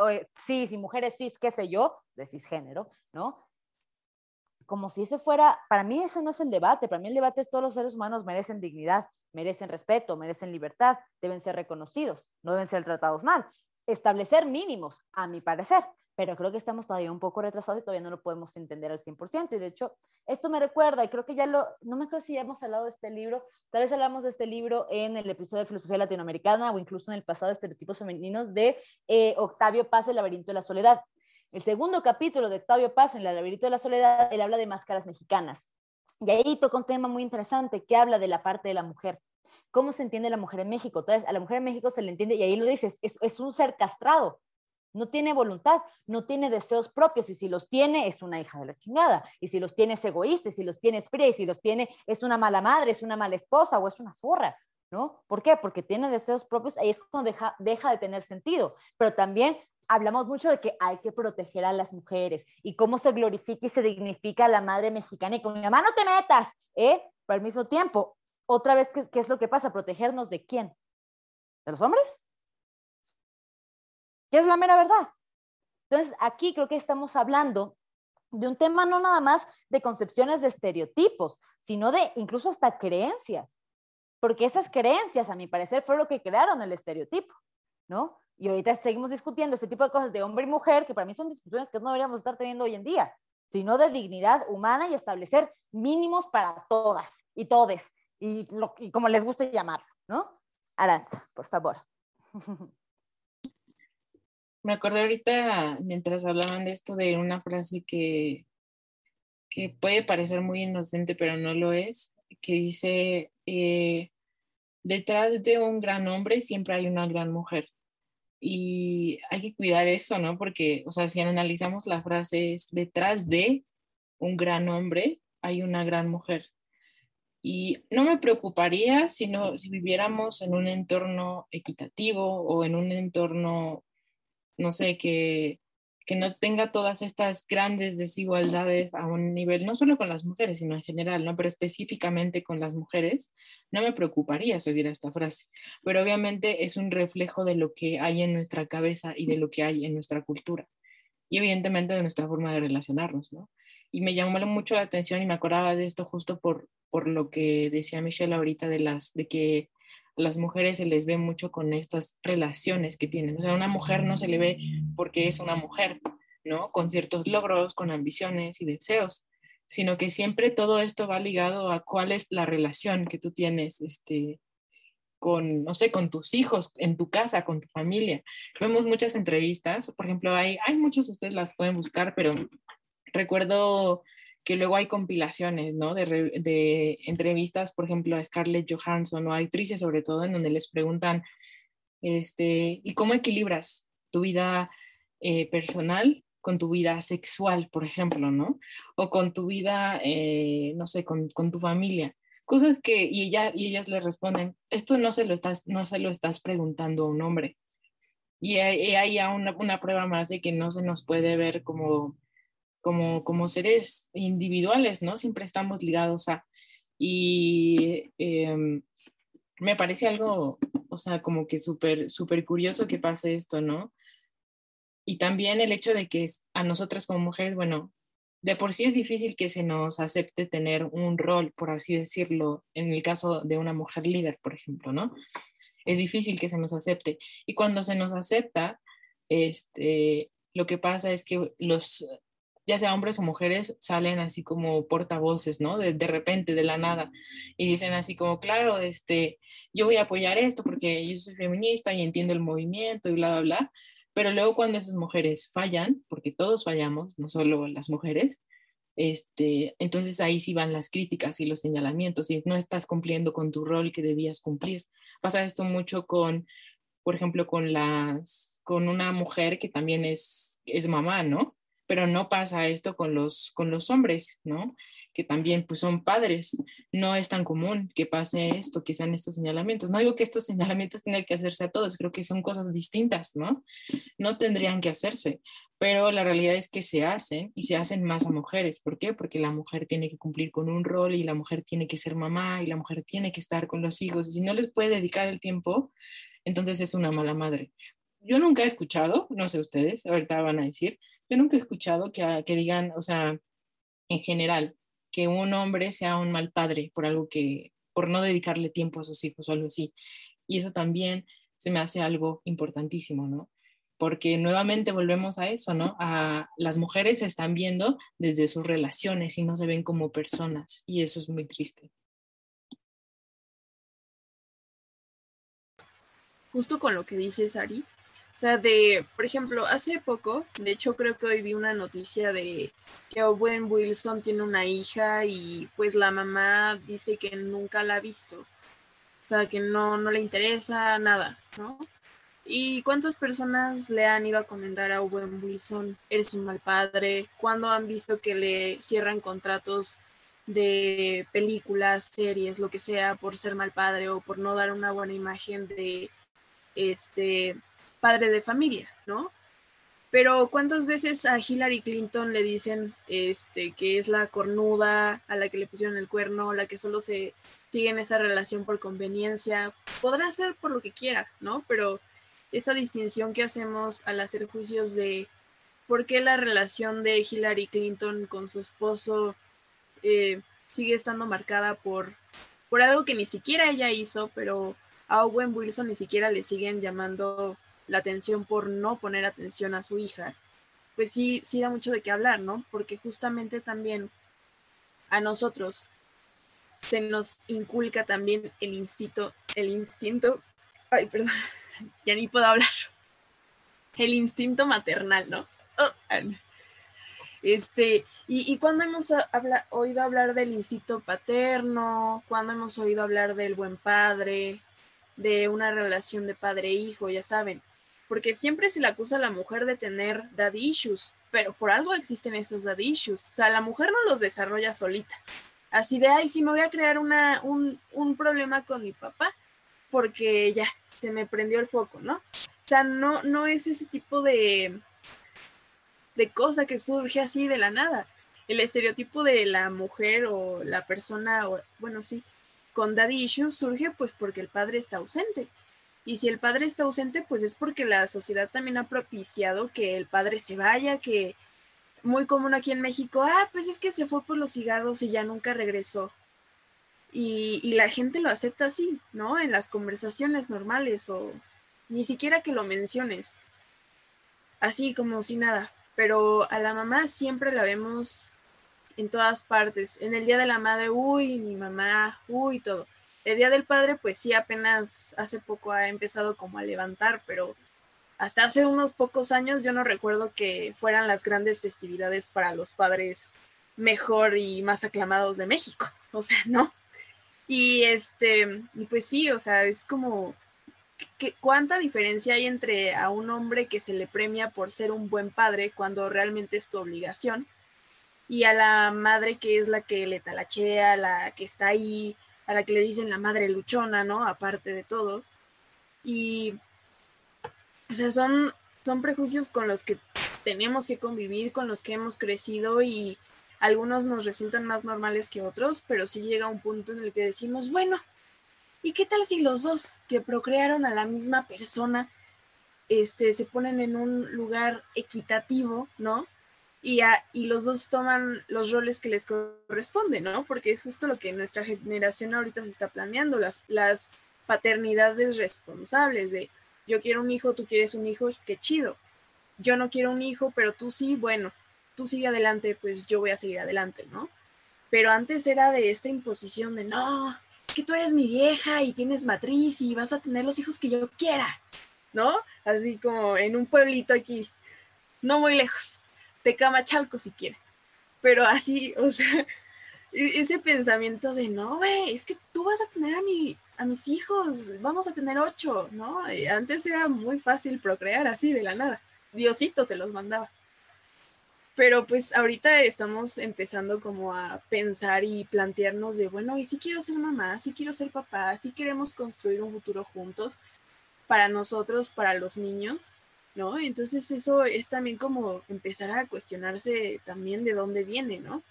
cis y mujeres cis, qué sé yo, de cisgénero, ¿no? como si ese fuera, para mí eso no es el debate, para mí el debate es todos los seres humanos merecen dignidad, merecen respeto, merecen libertad, deben ser reconocidos, no deben ser tratados mal. Establecer mínimos, a mi parecer, pero creo que estamos todavía un poco retrasados y todavía no lo podemos entender al 100%. Y de hecho, esto me recuerda, y creo que ya lo, no me acuerdo si ya hemos hablado de este libro, tal vez hablamos de este libro en el episodio de Filosofía Latinoamericana o incluso en el pasado de Estereotipos Femeninos de eh, Octavio Paz, El laberinto de la soledad. El segundo capítulo de Octavio Paz en La laberinto de la soledad, él habla de máscaras mexicanas. Y ahí toca un tema muy interesante que habla de la parte de la mujer. ¿Cómo se entiende la mujer en México? Entonces, a la mujer en México se le entiende, y ahí lo dices, es, es un ser castrado, no tiene voluntad, no tiene deseos propios y si los tiene es una hija de la chingada y si los tiene es egoísta, y si los tiene es fría y si los tiene es una mala madre, es una mala esposa o es una zorra, ¿no? ¿Por qué? Porque tiene deseos propios, ahí es cuando deja, deja de tener sentido, pero también hablamos mucho de que hay que proteger a las mujeres y cómo se glorifica y se dignifica a la madre mexicana y con mi mamá no te metas, ¿eh? Pero al mismo tiempo, otra vez, ¿qué, es lo que pasa? ¿Protegernos de quién? ¿De los hombres? ¿Qué es la mera verdad? Entonces, aquí creo que estamos hablando de un tema no nada más de concepciones de estereotipos, sino de incluso hasta creencias, porque esas creencias, a mi parecer, fueron lo que crearon el estereotipo, ¿no? Y ahorita seguimos discutiendo este tipo de cosas de hombre y mujer, que para mí son discusiones que no deberíamos estar teniendo hoy en día, sino de dignidad humana y establecer mínimos para todas y todes, y, y como les guste llamarlo, ¿no? Aranza, por favor. Me acordé ahorita, mientras hablaban de esto, de una frase que, que puede parecer muy inocente, pero no lo es, que dice, eh, detrás de un gran hombre siempre hay una gran mujer y hay que cuidar eso, ¿no? Porque, o sea, si analizamos la frase es detrás de un gran hombre hay una gran mujer. Y no me preocuparía si, si viviéramos en un entorno equitativo o en un entorno, no sé, que, que no tenga todas estas grandes desigualdades a un nivel, no solo con las mujeres, sino en general, ¿no? Pero específicamente con las mujeres, no me preocuparía si esta frase. Pero obviamente es un reflejo de lo que hay en nuestra cabeza y de lo que hay en nuestra cultura. Y evidentemente de nuestra forma de relacionarnos, ¿no? Y me llamó mucho la atención y me acordaba de esto justo por, por lo que decía Michelle ahorita de, las, de que las mujeres se les ve mucho con estas relaciones que tienen. O sea, una mujer no se le ve porque es una mujer, ¿no? Con ciertos logros, con ambiciones y deseos, sino que siempre todo esto va ligado a cuál es la relación que tú tienes, este, con, no sé, con tus hijos, en tu casa, con tu familia. Vemos muchas entrevistas, por ejemplo, hay, hay muchos, ustedes las pueden buscar, pero recuerdo que luego hay compilaciones, ¿no? De, entrevistas, por ejemplo, a Scarlett Johansson o a actrices sobre todo, en donde les preguntan, este, ¿y cómo equilibras tu vida eh, personal con tu vida sexual, por ejemplo, ¿no? O con tu vida, eh, no sé, con, tu familia. Cosas que, y, ella, y ellas le responden, esto no se lo estás, no se lo estás preguntando a un hombre. Y hay, ya una, una prueba más de que no se nos puede ver como como, como seres individuales, ¿no? Siempre estamos ligados a... Y em, me parece algo, o sea, como que súper, súper curioso que pase esto, ¿no? Y también el hecho de que a nosotras como mujeres, bueno, de por sí es difícil que se nos acepte tener un rol, por así decirlo, en el caso de una mujer líder, por ejemplo, ¿no? Es difícil que se nos acepte. Y cuando se nos acepta, este, lo que pasa es que los, ya sea hombres o mujeres, salen así como portavoces, ¿no? De, de, repente, de la nada, y dicen así como, claro, este, yo voy a apoyar esto porque yo soy feminista y entiendo el movimiento y bla, bla, bla, pero luego cuando esas mujeres fallan, porque todos fallamos, no solo las mujeres, este, entonces ahí sí van las críticas y los señalamientos y no estás cumpliendo con tu rol que debías cumplir. Pasa esto mucho con, por ejemplo, con las, con una mujer que también es, es mamá, ¿no? Pero no pasa esto con los, con los hombres, ¿no? Que también pues son padres. No es tan común que pase esto, que sean estos señalamientos. No digo que estos señalamientos tengan que hacerse a todos, creo que son cosas distintas, ¿no? No tendrían que hacerse, pero la realidad es que se hacen y se hacen más a mujeres. ¿Por qué? Porque la mujer tiene que cumplir con un rol y la mujer tiene que ser mamá y la mujer tiene que estar con los hijos. Si no les puede dedicar el tiempo, entonces es una mala madre yo nunca he escuchado, no sé ustedes, ahorita van a decir, yo nunca he escuchado que, que digan, o sea, en general, que un hombre sea un mal padre por algo que, por no dedicarle tiempo a sus hijos o algo así. Y eso también se me hace algo importantísimo, ¿no? Porque nuevamente volvemos a eso, ¿no? A las mujeres se están viendo desde sus relaciones y no se ven como personas y eso es muy triste. Justo con lo que dices, Ari, o sea, de, por ejemplo, hace poco, de hecho creo que hoy vi una noticia de que Owen Wilson tiene una hija y pues la mamá dice que nunca la ha visto. O sea, que no, no le interesa nada, ¿no? ¿Y cuántas personas le han ido a comentar a Owen Wilson, eres un mal padre? ¿Cuándo han visto que le cierran contratos de películas, series, lo que sea, por ser mal padre o por no dar una buena imagen de este padre de familia, ¿no? Pero ¿cuántas veces a Hillary Clinton le dicen este, que es la cornuda, a la que le pusieron el cuerno, la que solo se sigue en esa relación por conveniencia? Podrá ser por lo que quiera, ¿no? Pero esa distinción que hacemos al hacer juicios de por qué la relación de Hillary Clinton con su esposo eh, sigue estando marcada por, por algo que ni siquiera ella hizo, pero a Owen Wilson ni siquiera le siguen llamando la atención por no poner atención a su hija, pues sí, sí da mucho de qué hablar, ¿no? Porque justamente también a nosotros se nos inculca también el instinto, el instinto, ay, perdón, ya ni puedo hablar, el instinto maternal, ¿no? Oh, este, y, y cuando hemos oído hablar del instinto paterno, cuando hemos oído hablar del buen padre, de una relación de padre-hijo, ya saben, porque siempre se le acusa a la mujer de tener daddy issues, pero por algo existen esos daddy issues. O sea, la mujer no los desarrolla solita. Así de, ay, sí, me voy a crear una, un, un problema con mi papá, porque ya, se me prendió el foco, ¿no? O sea, no, no es ese tipo de, de cosa que surge así de la nada. El estereotipo de la mujer o la persona, o, bueno, sí, con daddy issues surge pues porque el padre está ausente. Y si el padre está ausente, pues es porque la sociedad también ha propiciado que el padre se vaya, que muy común aquí en México, ah, pues es que se fue por los cigarros y ya nunca regresó. Y, y la gente lo acepta así, ¿no? En las conversaciones normales o ni siquiera que lo menciones. Así como si nada. Pero a la mamá siempre la vemos en todas partes. En el Día de la Madre, uy, mi mamá, uy, todo. El Día del Padre, pues sí, apenas hace poco ha empezado como a levantar, pero hasta hace unos pocos años yo no recuerdo que fueran las grandes festividades para los padres mejor y más aclamados de México. O sea, no. Y este, pues sí, o sea, es como que, cuánta diferencia hay entre a un hombre que se le premia por ser un buen padre cuando realmente es tu obligación y a la madre que es la que le talachea, la que está ahí a la que le dicen la madre luchona, ¿no? Aparte de todo. Y, o sea, son, son prejuicios con los que tenemos que convivir, con los que hemos crecido y algunos nos resultan más normales que otros, pero sí llega un punto en el que decimos, bueno, ¿y qué tal si los dos que procrearon a la misma persona este, se ponen en un lugar equitativo, ¿no? Y, y los dos toman los roles que les corresponden, ¿no? Porque es justo lo que nuestra generación ahorita se está planeando, las, las paternidades responsables de yo quiero un hijo, tú quieres un hijo, qué chido. Yo no quiero un hijo, pero tú sí, bueno, tú sigue adelante, pues yo voy a seguir adelante, ¿no? Pero antes era de esta imposición de no, es que tú eres mi vieja y tienes matriz y vas a tener los hijos que yo quiera, ¿no? Así como en un pueblito aquí, no muy lejos, de Camachalco si quiere. Pero así, o sea, e-, ese pensamiento de no, güey, es que tú vas a tener a, mi, a mis hijos, vamos a tener ocho, ¿no? antes era muy fácil procrear así de la nada. Diosito se los mandaba. Pero pues ahorita estamos empezando como a pensar y plantearnos de, bueno, y si quiero ser mamá, si quiero ser papá, si queremos construir un futuro juntos para nosotros, para los niños, ¿no? Entonces eso es también como empezar a cuestionarse también de dónde viene, ¿no?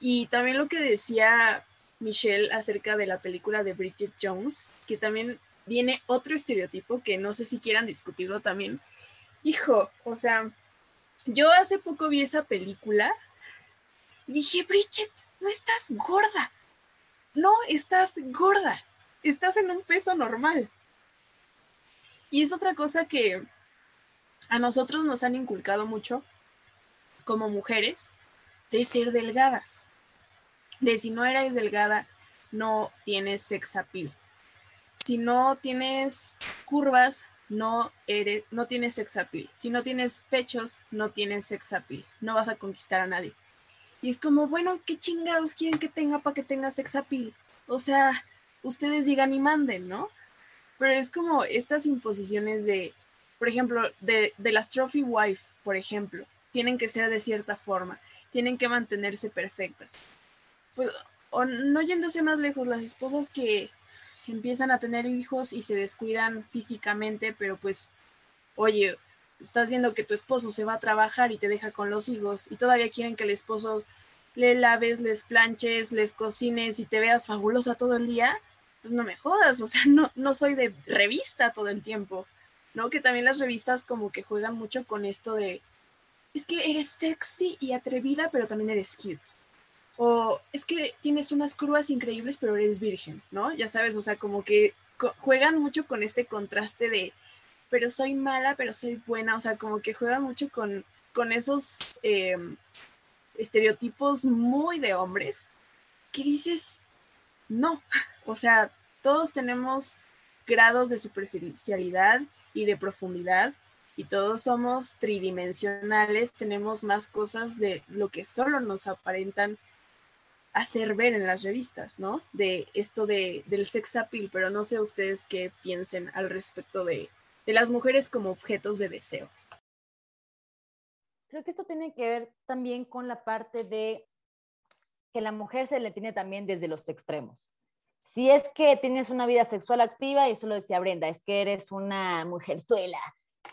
Y también lo que decía Michelle acerca de la película de Bridget Jones, que también viene otro estereotipo que no sé si quieran discutirlo también. Hijo, o sea, yo hace poco vi esa película. Dije, Bridget, no estás gorda. No estás gorda. Estás en un peso normal. Y es otra cosa que a nosotros nos han inculcado mucho como mujeres de ser delgadas. De si no eres delgada, no tienes sex appeal. Si no tienes curvas, no eres, no tienes sex appeal. Si no tienes pechos, no tienes sex appeal. No vas a conquistar a nadie. Y es como, bueno, ¿qué chingados quieren que tenga para que tenga sex appeal? O sea, ustedes digan y manden, ¿no? Pero es como estas imposiciones de, por ejemplo, de, de las trophy wife, por ejemplo, tienen que ser de cierta forma, tienen que mantenerse perfectas. Pues, o no yéndose más lejos, las esposas que empiezan a tener hijos y se descuidan físicamente, pero pues, oye, estás viendo que tu esposo se va a trabajar y te deja con los hijos y todavía quieren que el esposo le laves, les planches, les cocines y te veas fabulosa todo el día, pues no me jodas, o sea, no, no soy de revista todo el tiempo, ¿no? Que también las revistas como que juegan mucho con esto de, es que eres sexy y atrevida, pero también eres cute. O es que tienes unas curvas increíbles, pero eres virgen, ¿no? Ya sabes, o sea, como que juegan mucho con este contraste de, pero soy mala, pero soy buena, o sea, como que juegan mucho con, con esos em, estereotipos muy de hombres que dices, no, o sea, todos tenemos grados de superficialidad y de profundidad y todos somos tridimensionales, tenemos más cosas de lo que solo nos aparentan hacer ver en las revistas, ¿no? De esto de, del sex appeal, pero no sé ustedes qué piensen al respecto de, de las mujeres como objetos de deseo. Creo que esto tiene que ver también con la parte de que la mujer se le tiene también desde los extremos. Si es que tienes una vida sexual activa, y eso lo decía Brenda, es que eres una mujerzuela,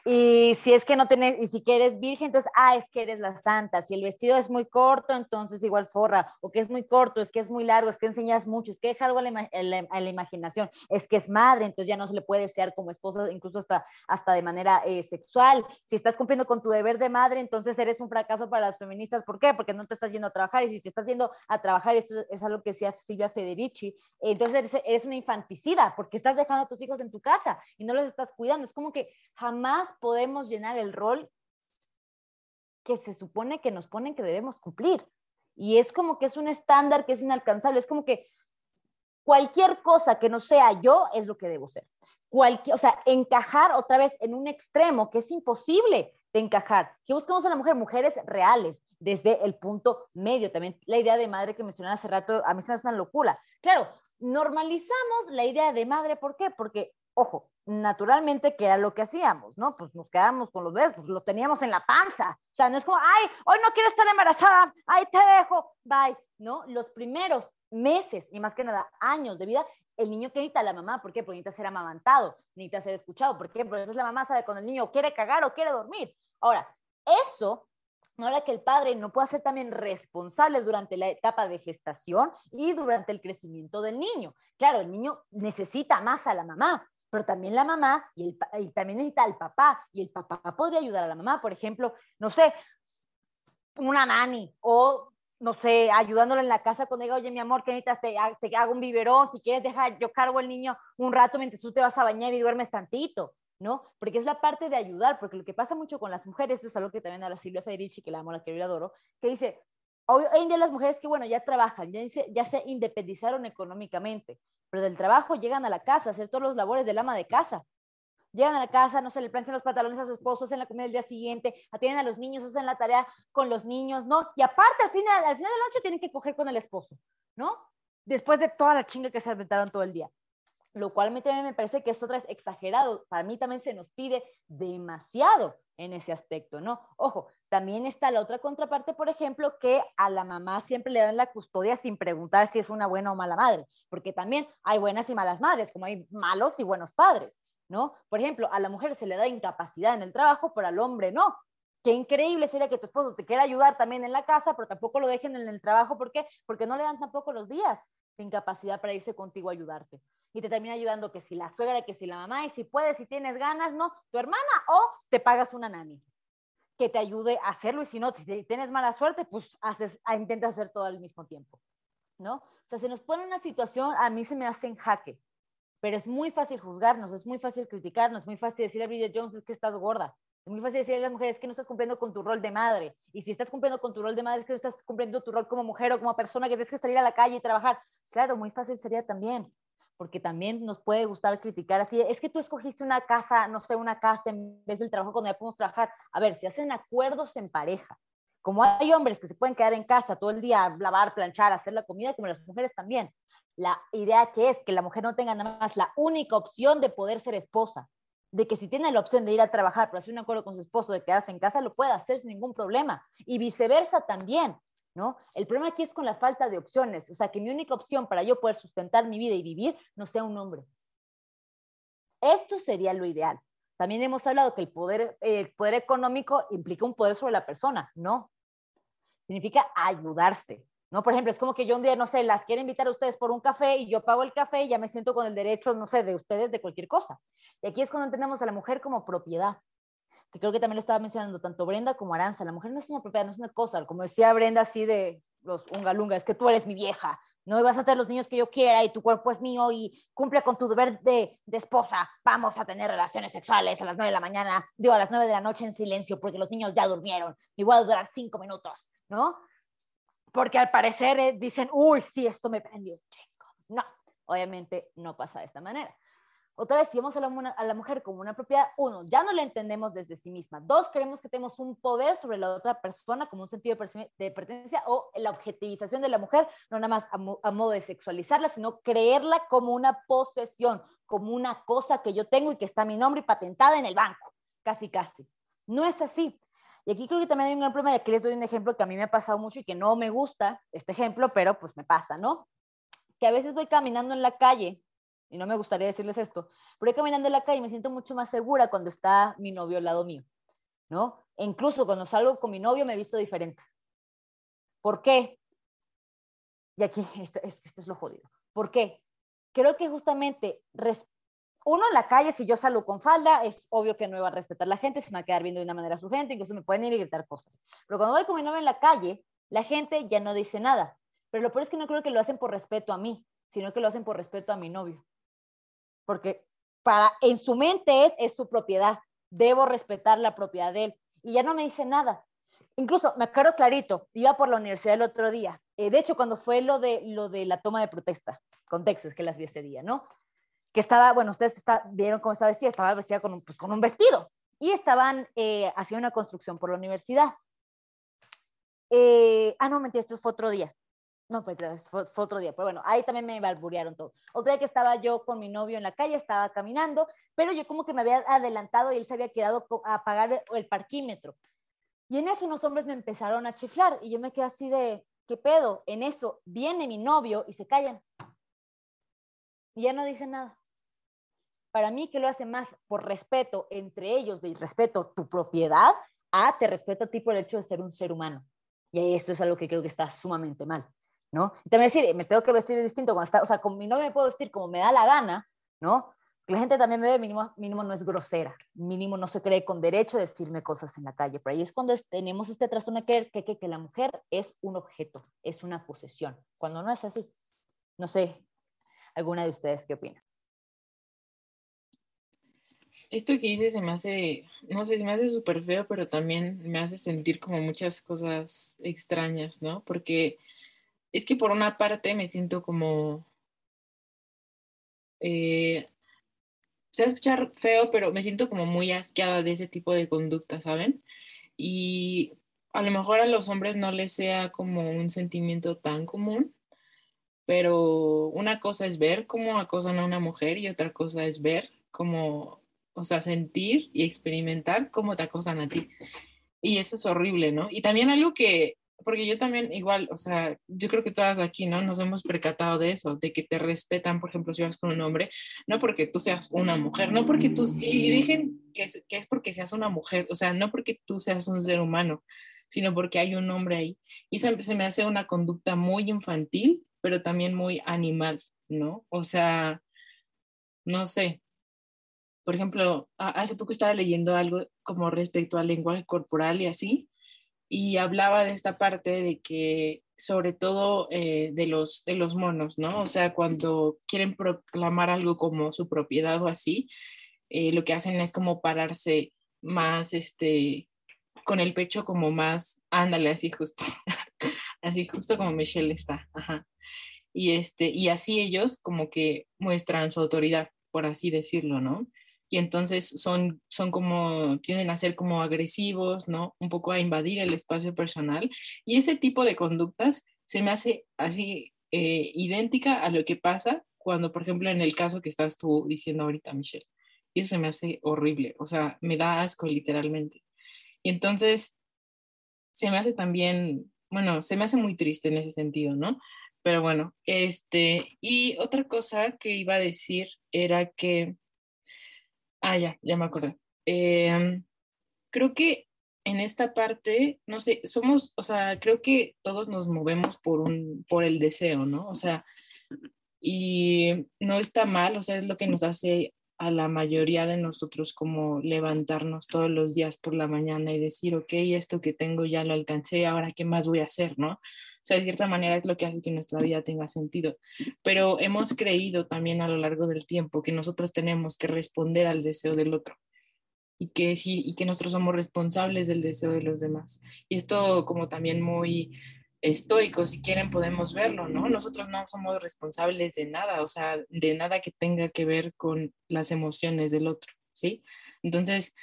y si es que no tienes, y si que eres virgen, entonces, ah, es que eres la santa. Si el vestido es muy corto, entonces igual zorra. O que es muy corto, es que es muy largo, es que enseñas mucho, es que deja algo a la, imaginación. Es que es madre, entonces ya no se le puede desear como esposa, incluso hasta, hasta de manera eh, sexual. Si estás cumpliendo con tu deber de madre, entonces eres un fracaso para las feministas. ¿Por qué? Porque no te estás yendo a trabajar. Y si te estás yendo a trabajar, esto es algo que decía Silvia Federici, entonces eres, eres una infanticida, porque estás dejando a tus hijos en tu casa y no los estás cuidando. Es como que jamás podemos llenar el rol que se supone que nos ponen que debemos cumplir. Y es como que es un estándar que es inalcanzable. Es como que cualquier cosa que no sea yo es lo que debo ser. Cualquier, o sea, encajar otra vez en un extremo que es imposible de encajar. ¿Qué buscamos a la mujer? Mujeres reales, desde el punto medio. También la idea de madre que mencioné hace rato, a mí se me hace una locura. Claro, normalizamos la idea de madre, ¿por qué? Porque, ojo, naturalmente, ¿qué era lo que hacíamos? ¿No? Pues nos quedábamos con los bebés, pues lo teníamos en la panza. O sea, no es como, ay, hoy no quiero estar embarazada, ay, te dejo, bye. ¿No? Los primeros meses y más que nada años de vida, el niño que necesita la mamá, ¿por qué? Porque necesita ser amamantado, necesita ser escuchado, ¿por qué? Porque entonces la mamá sabe cuando el niño quiere cagar o quiere dormir. Ahora, eso ahora que el padre no pueda ser también responsable durante la etapa de gestación y durante el crecimiento del niño. Claro, el niño necesita más a la mamá, pero también la mamá y, el, y también necesita al papá y el papá podría ayudar a la mamá, por ejemplo, no sé, una nani o no sé, ayudándole en la casa con ella, oye, mi amor, ¿qué necesitas? Te, te hago un biberón, si quieres, deja, yo cargo el niño un rato mientras tú te vas a bañar y duermes tantito, ¿no? Porque es la parte de ayudar, porque lo que pasa mucho con las mujeres, esto es algo que también habla Silvia Federici, que la amo, la que yo adoro, que dice, hoy, en día las mujeres que, bueno, ya trabajan, ya, ya se independizaron económicamente, pero del trabajo llegan a la casa a hacer todos los labores del ama de casa, llegan a la casa, no se le planchan los pantalones a su esposo, hacen la comida el día siguiente, atienden a los niños, hacen la tarea con los niños, ¿no? Y aparte, al final, al final de la noche tienen que coger con el esposo, ¿no? Después de toda la chinga que se aventaron todo el día. Lo cual a mí también me parece que esto otra es exagerado. Para mí también se nos pide demasiado en ese aspecto, ¿no? Ojo, también está la otra contraparte, por ejemplo, que a la mamá siempre le dan la custodia sin preguntar si es una buena o mala madre, porque también hay buenas y malas madres, como hay malos y buenos padres. ¿no? Por ejemplo, a la mujer se le da incapacidad en el trabajo, pero al hombre no. Qué increíble sería que tu esposo te quiera ayudar también en la casa, pero tampoco lo dejen en el trabajo. ¿Por qué? Porque no le dan tampoco los días de incapacidad para irse contigo a ayudarte. Y te termina ayudando que si la suegra, que si la mamá, y si puedes, si tienes ganas, ¿no? Tu hermana, o te pagas una nani que te ayude a hacerlo. Y si no, si tienes mala suerte, pues haces, ah, intentas hacer todo al mismo tiempo, ¿no? O sea, se nos pone una situación, a mí se me hace en jaque pero es muy fácil juzgarnos, es muy fácil criticarnos, es muy fácil decir a Bridget Jones es que estás gorda. Es muy fácil decir a las mujeres que no estás cumpliendo con tu rol de madre. Y si estás cumpliendo con tu rol de madre, es que no estás cumpliendo tu rol como mujer o como persona que tienes que salir a la calle y trabajar. Claro, muy fácil sería también, porque también nos puede gustar criticar así. Es que tú escogiste una casa, no sé, una casa en vez del trabajo cuando ya podemos trabajar. A ver, si hacen acuerdos en pareja, como hay hombres que se pueden quedar en casa todo el día, lavar, planchar, hacer la comida, como las mujeres también la idea que es que la mujer no tenga nada más la única opción de poder ser esposa, de que si tiene la opción de ir a trabajar, pero hacer un acuerdo con su esposo de quedarse en casa, lo puede hacer sin ningún problema. Y viceversa también, ¿no? El problema aquí es con la falta de opciones, o sea, que mi única opción para yo poder sustentar mi vida y vivir no sea un hombre. Esto sería lo ideal. También hemos hablado que el poder, el poder económico implica un poder sobre la persona, no. Significa ayudarse, ¿no? Por ejemplo, es como que yo un día, no sé, las quiero invitar a ustedes por un café y yo pago el café y ya me siento con el derecho, no sé, de ustedes de cualquier cosa. Y aquí es cuando entendemos a la mujer como propiedad, que creo que también lo estaba mencionando tanto Brenda como Aranza. La mujer no es una propiedad, no es una cosa, como decía Brenda así de los ungalunga, es que tú eres mi vieja, no vas a tener los niños que yo quiera y tu cuerpo es mío y cumple con tu deber de, esposa. Vamos a tener relaciones sexuales a las nueve de la mañana, digo a las nueve de la noche en silencio porque los niños ya durmieron y voy a durar cinco minutos, ¿no? porque al parecer eh, dicen, uy, sí, esto me prendió No, obviamente no pasa de esta manera. Otra vez, si vemos a la, a la, mujer como una propiedad, uno, ya no la entendemos desde sí misma. Dos, creemos que tenemos un poder sobre la otra persona como un sentido de, pertenencia o la objetivización de la mujer, no nada más a, a, modo de sexualizarla, sino creerla como una posesión, como una cosa que yo tengo y que está mi nombre y patentada en el banco, casi, casi. No es así. Y aquí creo que también hay un gran problema, y aquí les doy un ejemplo que a mí me ha pasado mucho y que no me gusta este ejemplo, pero pues me pasa, ¿no? Que a veces voy caminando en la calle, y no me gustaría decirles esto, pero voy caminando en la calle me siento mucho más segura cuando está mi novio al lado mío, ¿no? E incluso cuando salgo con mi novio me he visto diferente. ¿Por qué? Y aquí, esto, esto es lo jodido. ¿Por qué? Creo que justamente uno en la calle, si yo salgo con falda, es obvio que no iba a respetar la gente, se me va a quedar viendo de una manera sugerente, incluso me pueden ir y gritar cosas. Pero cuando voy con mi novia en la calle, la gente ya no dice nada. Pero lo peor es que no creo que lo hacen por respeto a mí, sino que lo hacen por respeto a mi novio. Porque para, en su mente es, es su propiedad. Debo respetar la propiedad de él. Y ya no me dice nada. Incluso me acuerdo clarito, iba por la universidad el otro día. Eh, de hecho, cuando fue lo de, lo de la toma de protesta con Texas, que las vi ese día, ¿no? que estaba, bueno, ustedes está, vieron cómo estaba vestida, estaba vestida con un, pues, con un vestido y estaban eh, haciendo una construcción por la universidad. Eh, ah, no, mentira, esto fue otro día. No, pues, fue, fue, otro día, pero bueno, ahí también me balburearon todo. Otro día que estaba yo con mi novio en la calle, estaba caminando, pero yo como que me había adelantado y él se había quedado a pagar el parquímetro. Y en eso unos hombres me empezaron a chiflar y yo me quedé así de, ¿qué pedo? En eso viene mi novio y se callan. Y ya no dicen nada para mí que lo hace más por respeto entre ellos, de respeto tu propiedad, a te respeto a ti por el hecho de ser un ser humano. Y esto es algo que creo que está sumamente mal, ¿no? Y también decir, me tengo que vestir distinto cuando está, o sea, con mi novia me puedo vestir como me da la gana, ¿no? la gente también me ve, mínimo, mínimo no es grosera, mínimo no se cree con derecho a decirme cosas en la calle. Pero ahí es cuando tenemos este trastorno que, que, que, que la mujer es un objeto, es una posesión, cuando no es así. No sé, ¿alguna de ustedes qué opina? Esto que dices se me hace, no sé, se me hace súper feo, pero también me hace sentir como muchas cosas extrañas, ¿no? Porque es que por una parte me siento como, eh, se va a escuchar feo, pero me siento como muy asqueada de ese tipo de conducta, ¿saben? Y a lo mejor a los hombres no les sea como un sentimiento tan común, pero una cosa es ver cómo acosan a una mujer y otra cosa es ver cómo, o sea, sentir y experimentar cómo te acosan a ti. Y eso es horrible, ¿no? Y también algo que porque yo también igual, o sea, yo creo que todas aquí, ¿no? Nos hemos percatado de eso, de que te respetan, por ejemplo, si vas con un hombre, no porque tú seas una mujer, no porque tú, y dicen que es, que es porque seas una mujer, o sea, no porque tú seas un ser humano, sino porque hay un hombre ahí. Y se, se me hace una conducta muy infantil, pero también muy animal, ¿no? O sea, no sé. Por ejemplo, hace poco estaba leyendo algo como respecto al lenguaje corporal y así, y hablaba de esta parte de que sobre todo eh, de, los, de los monos, ¿no? O sea, cuando quieren proclamar algo como su propiedad o así, eh, lo que hacen es como pararse más, este, con el pecho como más, ándale, así justo, así justo como Michelle está, ajá. Y, este, y así ellos como que muestran su autoridad, por así decirlo, ¿no? Y entonces son, son como, tienden a ser como agresivos, ¿no? Un poco a invadir el espacio personal. Y ese tipo de conductas se me hace así eh, idéntica a lo que pasa cuando, por ejemplo, en el caso que estás tú diciendo ahorita, Michelle. Y eso se me hace horrible, o sea, me da asco literalmente. Y entonces, se me hace también, bueno, se me hace muy triste en ese sentido, ¿no? Pero bueno, este, y otra cosa que iba a decir era que Ah, ya, ya me acordé. Em, creo que en esta parte, no sé, somos, o sea, creo que todos nos movemos por un, por el deseo, ¿no? O sea, y no está mal, o sea, es lo que nos hace a la mayoría de nosotros como levantarnos todos los días por la mañana y decir, ok, esto que tengo ya lo alcancé, ahora qué más voy a hacer, ¿no? Sea, de cierta manera es lo que hace que nuestra vida tenga sentido. Pero hemos creído también a lo largo del tiempo que nosotros tenemos que responder al deseo del otro y que, sí, y que nosotros somos responsables del deseo de los demás. Y esto como también muy estoico, si quieren podemos verlo, ¿no? Nosotros no somos responsables de nada, o sea, de nada que tenga que ver con las emociones del otro, ¿sí? Entonces,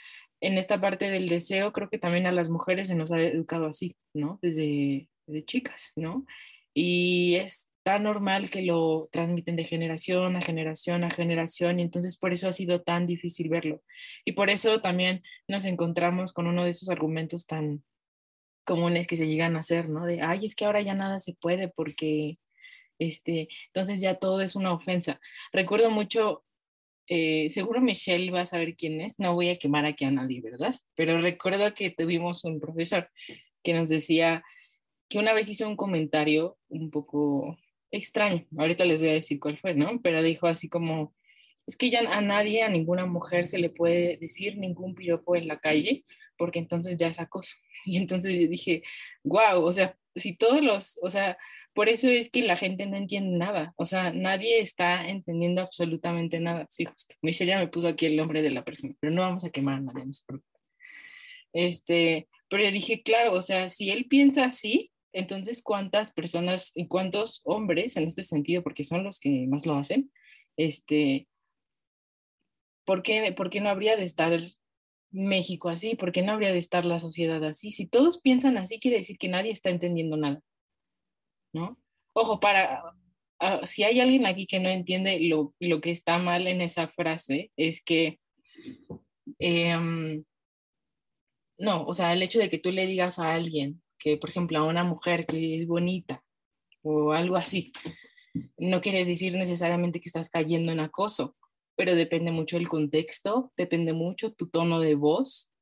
en esta parte del deseo, creo que también a las mujeres se nos ha educado así, ¿no? Desde, de chicas, ¿no? Y es tan normal que lo transmiten de generación a generación a generación y entonces por eso ha sido tan difícil verlo. Y por eso también nos encontramos con uno de esos argumentos tan comunes que se llegan a hacer, ¿no? De, ay, es que ahora ya nada se puede porque, este, entonces ya todo es una ofensa. Recuerdo mucho, eh, seguro Michelle va a saber quién es, no voy a quemar aquí a nadie, ¿verdad? Pero recuerdo que tuvimos un profesor que nos decía, que una vez hizo un comentario un poco extraño. Ahorita les voy a decir cuál fue, ¿no? Pero dijo así como, es que ya a nadie, a ninguna mujer se le puede decir ningún piropo en la calle, porque entonces ya es acoso. Y entonces yo dije, wow, o sea, si todos los, o sea, por eso es que la gente no entiende nada, o sea, nadie está entendiendo absolutamente nada. Sí, justo. Michelle me puso aquí el nombre de la persona, pero no vamos a quemar a nadie, Este, pero yo dije, claro, o sea, si él piensa así, entonces, ¿cuántas personas y cuántos hombres en este sentido, porque son los que más lo hacen, este, ¿por qué, ¿por qué no habría de estar México así? ¿Por qué no habría de estar la sociedad así? Si todos piensan así, quiere decir que nadie está entendiendo nada, ¿no? Ojo, para, ah, si hay alguien aquí que no entiende lo, lo, que está mal en esa frase, es que, em, no, o sea, el hecho de que tú le digas a alguien, que, por ejemplo, a una mujer que es bonita o algo así, no quiere decir necesariamente que estás cayendo en acoso, pero depende mucho el contexto, depende mucho tu tono de voz,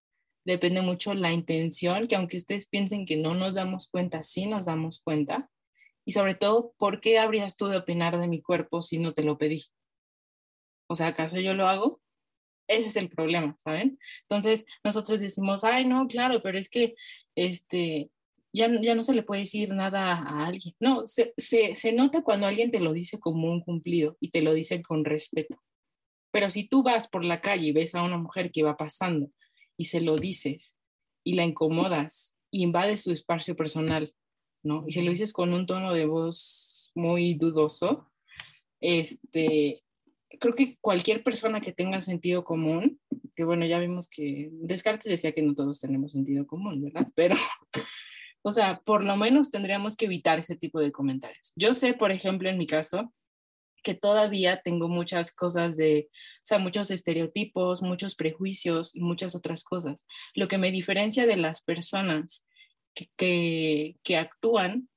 depende mucho la intención, que aunque ustedes piensen que no nos damos cuenta, sí nos damos cuenta. Y sobre todo, ¿por qué habrías tú de opinar de mi cuerpo si no te lo pedí? O sea, ¿acaso yo lo hago? Ese es el problema, ¿saben? Entonces, nosotros decimos, ay, no, claro, pero es que, este, ya, ya no se le puede decir nada a alguien. No, se, se, se nota cuando alguien te lo dice como un cumplido y te lo dice con respeto. Pero si tú vas por la calle y ves a una mujer que va pasando y se lo dices y la incomodas y invades su espacio personal, ¿no? Y se lo dices con un tono de voz muy dudoso, este, creo que cualquier persona que tenga sentido común, que bueno, ya vimos que Descartes decía que no todos tenemos sentido común, ¿verdad? Pero, o sea, por lo menos tendríamos que evitar ese tipo de comentarios. Yo sé, por ejemplo, en mi caso, que todavía tengo muchas cosas de, o sea, muchos estereotipos, muchos prejuicios y muchas otras cosas. Lo que me diferencia de las personas que, que, actúan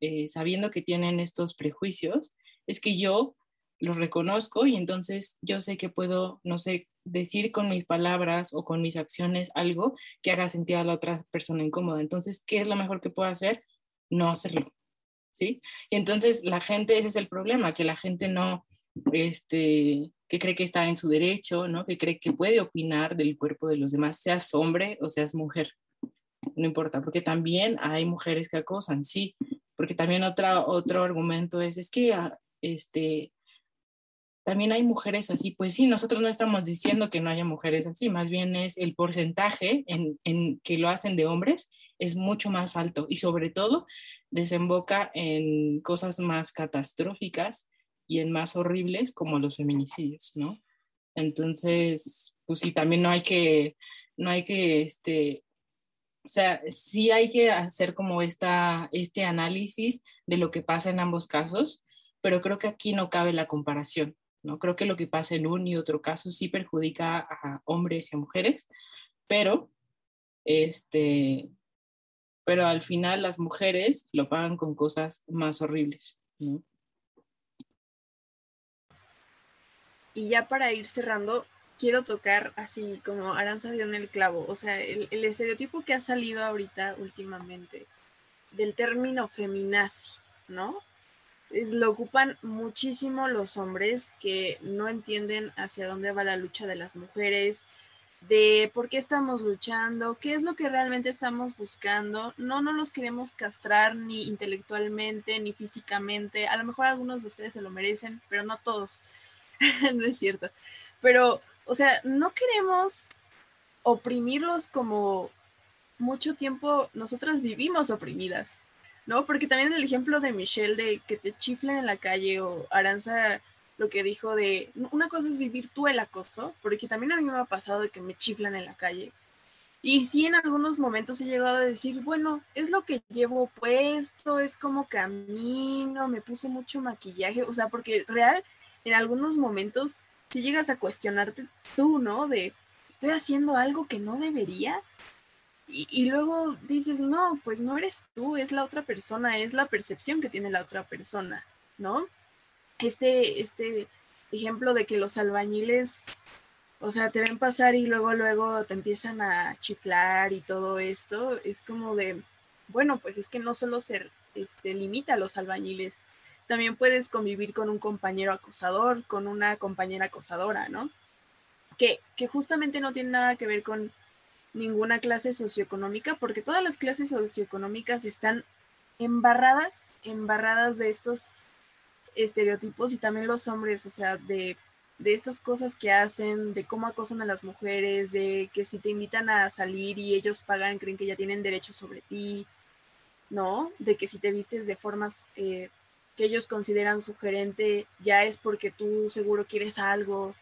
eh, sabiendo que tienen estos prejuicios es que yo los reconozco y entonces yo sé que puedo, no sé, decir con mis palabras o con mis acciones algo que haga sentir a la otra persona incómoda. Entonces, ¿qué es lo mejor que puedo hacer? No hacerlo, ¿sí? Y entonces la gente, ese es el problema, que la gente no, este, que cree que está en su derecho, ¿no? Que cree que puede opinar del cuerpo de los demás, seas hombre o seas mujer. No importa, porque también hay mujeres que acosan, sí, porque también otra, otro argumento es, es que ah, este, también hay mujeres así. Pues sí, nosotros no estamos diciendo que no haya mujeres así, más bien es el porcentaje en, en, que lo hacen de hombres es mucho más alto y sobre todo desemboca en cosas más catastróficas y en más horribles como los feminicidios, ¿no? Entonces, pues sí, también no hay que, no hay que, este, o sea, sí hay que hacer como esta, este análisis de lo que pasa en ambos casos, pero creo que aquí no cabe la comparación. ¿No? Creo que lo que pasa en un y otro caso sí perjudica a hombres y a mujeres, pero, este, pero al final las mujeres lo pagan con cosas más horribles. Y ya para ir cerrando, quiero tocar así como Aranza dio en el clavo, o sea, el, el estereotipo que ha salido ahorita últimamente del término feminazi, ¿no? Es, lo ocupan muchísimo los hombres que no entienden hacia dónde va la lucha de las mujeres, de por qué estamos luchando, qué es lo que realmente estamos buscando. No, no los queremos castrar ni intelectualmente ni físicamente. A lo mejor algunos de ustedes se lo merecen, pero no todos. no es cierto. Pero, o sea, no queremos oprimirlos como mucho tiempo nosotras vivimos oprimidas. ¿No? Porque también el ejemplo de Michelle de que te chiflen en la calle o Aranza lo que dijo de, una cosa es vivir tú el acoso, porque también a mí me ha pasado de que me chiflan en la calle. Y sí, en algunos momentos he llegado a decir, bueno, es lo que llevo puesto, es como camino, me puse mucho maquillaje, o sea, porque real, en algunos momentos, si llegas a cuestionarte tú, ¿no? De, estoy haciendo algo que no debería, y, luego dices, no, pues no eres tú, es la otra persona, es la percepción que tiene la otra persona, ¿no? Este, este ejemplo de que los albañiles, o sea, te ven pasar y luego, luego te empiezan a chiflar y todo esto, es como de, bueno, pues es que no solo se este, limita a los albañiles, también puedes convivir con un compañero acosador, con una compañera acosadora, ¿no? Que, que justamente no tiene nada que ver con ninguna clase socioeconómica, porque todas las clases socioeconómicas están embarradas, embarradas de estos estereotipos y también los hombres, o sea, de, de estas cosas que hacen, de cómo acosan a las mujeres, de que si te invitan a salir y ellos pagan, creen que ya tienen derecho sobre ti, ¿no? De que si te vistes de formas eh, que ellos consideran sugerente, ya es porque tú seguro quieres algo,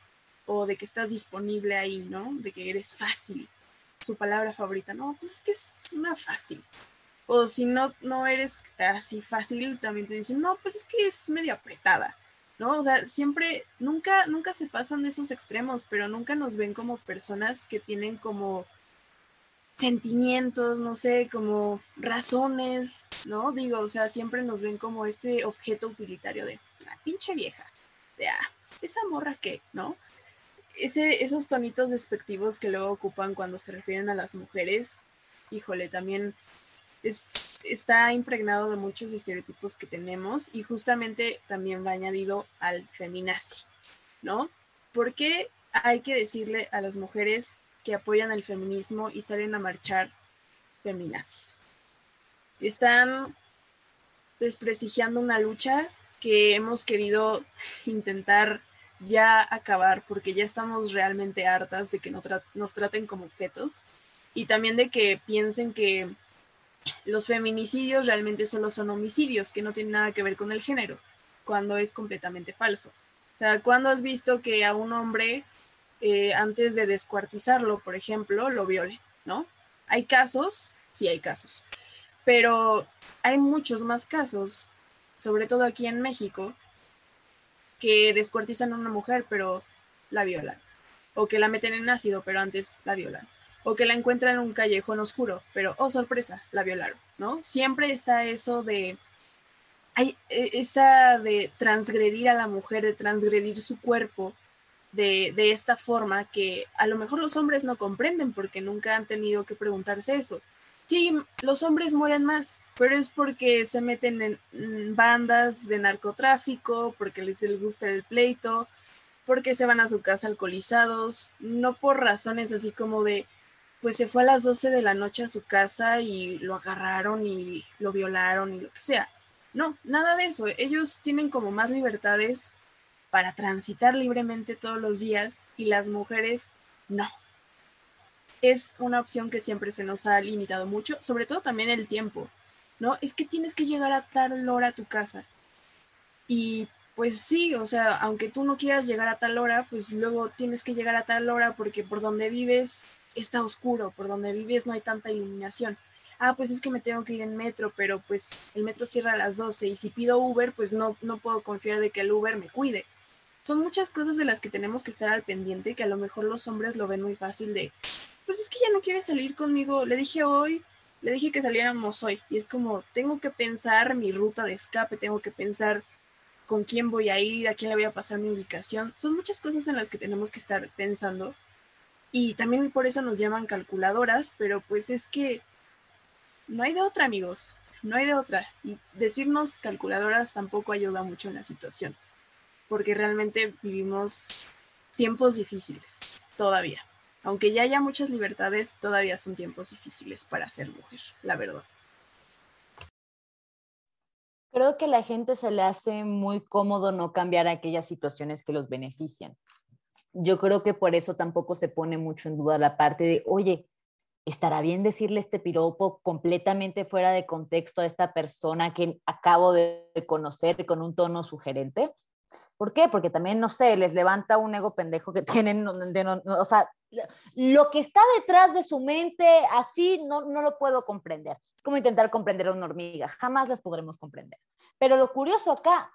o de que estás disponible ahí, ¿no? De que eres fácil su palabra favorita. No, pues es que es una fácil. O si no, no eres así fácil, también te dicen, no, pues es que es medio apretada. ¿No? O sea, siempre, nunca, nunca se pasan de esos extremos, pero nunca nos ven como personas que tienen como sentimientos, no sé, como razones, ¿no? Digo, o sea, siempre nos ven como este objeto utilitario de, ah, pinche vieja, de, ah, esa morra que, ¿no? Ese, esos tonitos despectivos que luego ocupan cuando se refieren a las mujeres, híjole, también es, está impregnado de muchos estereotipos que tenemos y justamente también va añadido al feminazi, ¿no? ¿por qué hay que decirle a las mujeres que apoyan el feminismo y salen a marchar feminazis? Están desprestigiando una lucha que hemos querido intentar ya acabar porque ya estamos realmente hartas de que nos traten como objetos y también de que piensen que los feminicidios realmente solo son homicidios, que no tienen nada que ver con el género, cuando es completamente falso. O sea, cuando has visto que a un hombre, eh, antes de descuartizarlo, por ejemplo, lo viole, ¿no? Hay casos, sí hay casos, pero hay muchos más casos, sobre todo aquí en México, que descuartizan a una mujer, pero la violan. O que la meten en ácido, pero antes la violan o que la encuentran en un callejón oscuro, pero, oh sorpresa, la violaron, ¿no? Siempre está eso de, hay e, esa de transgredir a la mujer, de transgredir su cuerpo de, de esta forma que a lo mejor los hombres no comprenden porque nunca han tenido que preguntarse eso. Sí, los hombres mueren más, pero es porque se meten en bandas de narcotráfico, porque les gusta el pleito, porque se van a su casa alcoholizados, no por razones así como de, pues se fue a las 12 de la noche a su casa y lo agarraron y lo violaron y lo que sea. No, nada de eso. Ellos tienen como más libertades para transitar libremente todos los días y las mujeres no. Es una opción que siempre se nos ha limitado mucho, sobre todo también el tiempo, ¿no? Es que tienes que llegar a tal hora a tu casa. Y pues sí, o sea, aunque tú no quieras llegar a tal hora, pues luego tienes que llegar a tal hora porque por donde vives está oscuro, por donde vives no hay tanta iluminación. Ah, pues es que me tengo que ir en metro, pero pues el metro cierra a las 12 y si pido Uber, pues no, no puedo confiar de que el Uber me cuide. Son muchas cosas de las que tenemos que estar al pendiente, que a lo mejor los hombres lo ven muy fácil de, pues es que ya no quiere salir conmigo, le dije hoy, le dije que saliéramos hoy, y es como, tengo que pensar mi ruta de escape, tengo que pensar con quién voy a ir, a quién le voy a pasar mi ubicación. Son muchas cosas en las que tenemos que estar pensando y también por eso nos llaman calculadoras, pero pues es que no hay de otra, amigos, no hay de otra. Y decirnos calculadoras tampoco ayuda mucho en la situación, porque realmente vivimos tiempos difíciles, todavía. Aunque ya haya muchas libertades, todavía son tiempos difíciles para ser mujer, la verdad. Creo que a la gente se le hace muy cómodo no cambiar aquellas situaciones que los benefician yo creo que por eso tampoco se pone mucho en duda la parte de, oye, ¿estará bien decirle este piropo completamente fuera de contexto a esta persona que acabo de conocer con un tono sugerente? ¿Por qué? Porque también, no sé, les levanta un ego pendejo que tienen, o sea, lo que está detrás de su mente, así no, no lo puedo comprender. Es como intentar comprender a una hormiga, jamás las podremos comprender. Pero lo curioso acá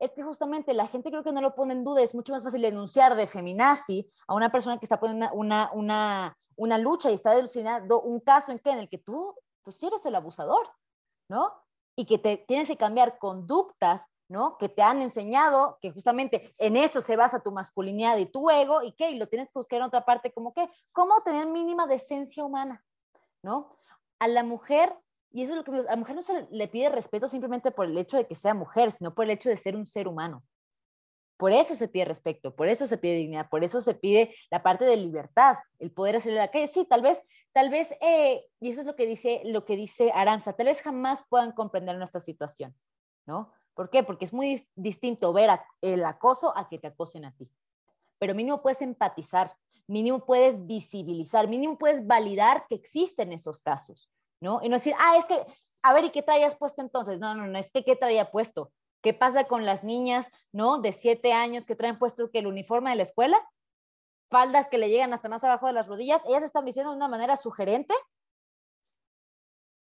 es que justamente la gente creo que no lo pone en duda, es mucho más fácil denunciar de feminazi a una persona que está poniendo una, una, una, lucha y está denunciando un caso en, que, en el que tú, pues eres el abusador, ¿no? Y que te tienes que cambiar conductas, ¿no? Que te han enseñado que justamente en eso se basa tu masculinidad y tu ego, y qué, y lo tienes que buscar en otra parte, como que, ¿cómo tener mínima decencia humana, ¿no? A la mujer y eso es lo que a la mujer no se le pide respeto simplemente por el hecho de que sea mujer, sino por el hecho de ser un ser humano. Por eso se pide respeto, por eso se pide dignidad, por eso se pide la parte de libertad, el poder hacerle la calle. Sí, tal vez, tal vez, eh, y eso es lo que dice, lo que dice Aranza, tal vez jamás puedan comprender nuestra situación, ¿no? ¿Por qué? Porque es muy distinto ver el acoso a que te acosen a ti. Pero mínimo puedes empatizar, mínimo puedes visibilizar, mínimo puedes validar que existen esos casos. ¿no? Y no decir, ah, es que, a ver, ¿y qué traías puesto entonces? No, no, no, es que, ¿qué traía puesto? ¿Qué pasa con las niñas, ¿no? De siete años que traen puesto que el uniforme de la escuela, faldas que le llegan hasta más abajo de las rodillas, ellas están diciendo de una manera sugerente.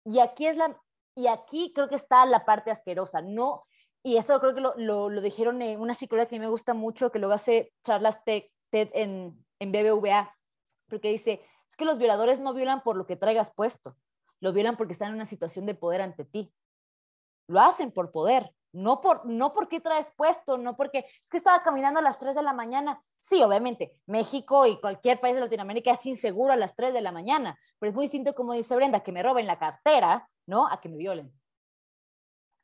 Y aquí es la, y aquí creo que está la parte asquerosa, no, y eso creo que lo, lo, lo dijeron en una psicóloga que me gusta mucho, que luego hace charlas TED, en, en BBVA, porque dice, es que los violadores no violan por lo que traigas puesto, lo violan porque están en una situación de poder ante ti. Lo hacen por poder, no por no porque traes puesto, no porque es que estaba caminando a las 3 de la mañana. Sí, obviamente, México y cualquier país de Latinoamérica es inseguro a las 3 de la mañana, pero es muy distinto como dice Brenda, que me roben la cartera, ¿no? A que me violen.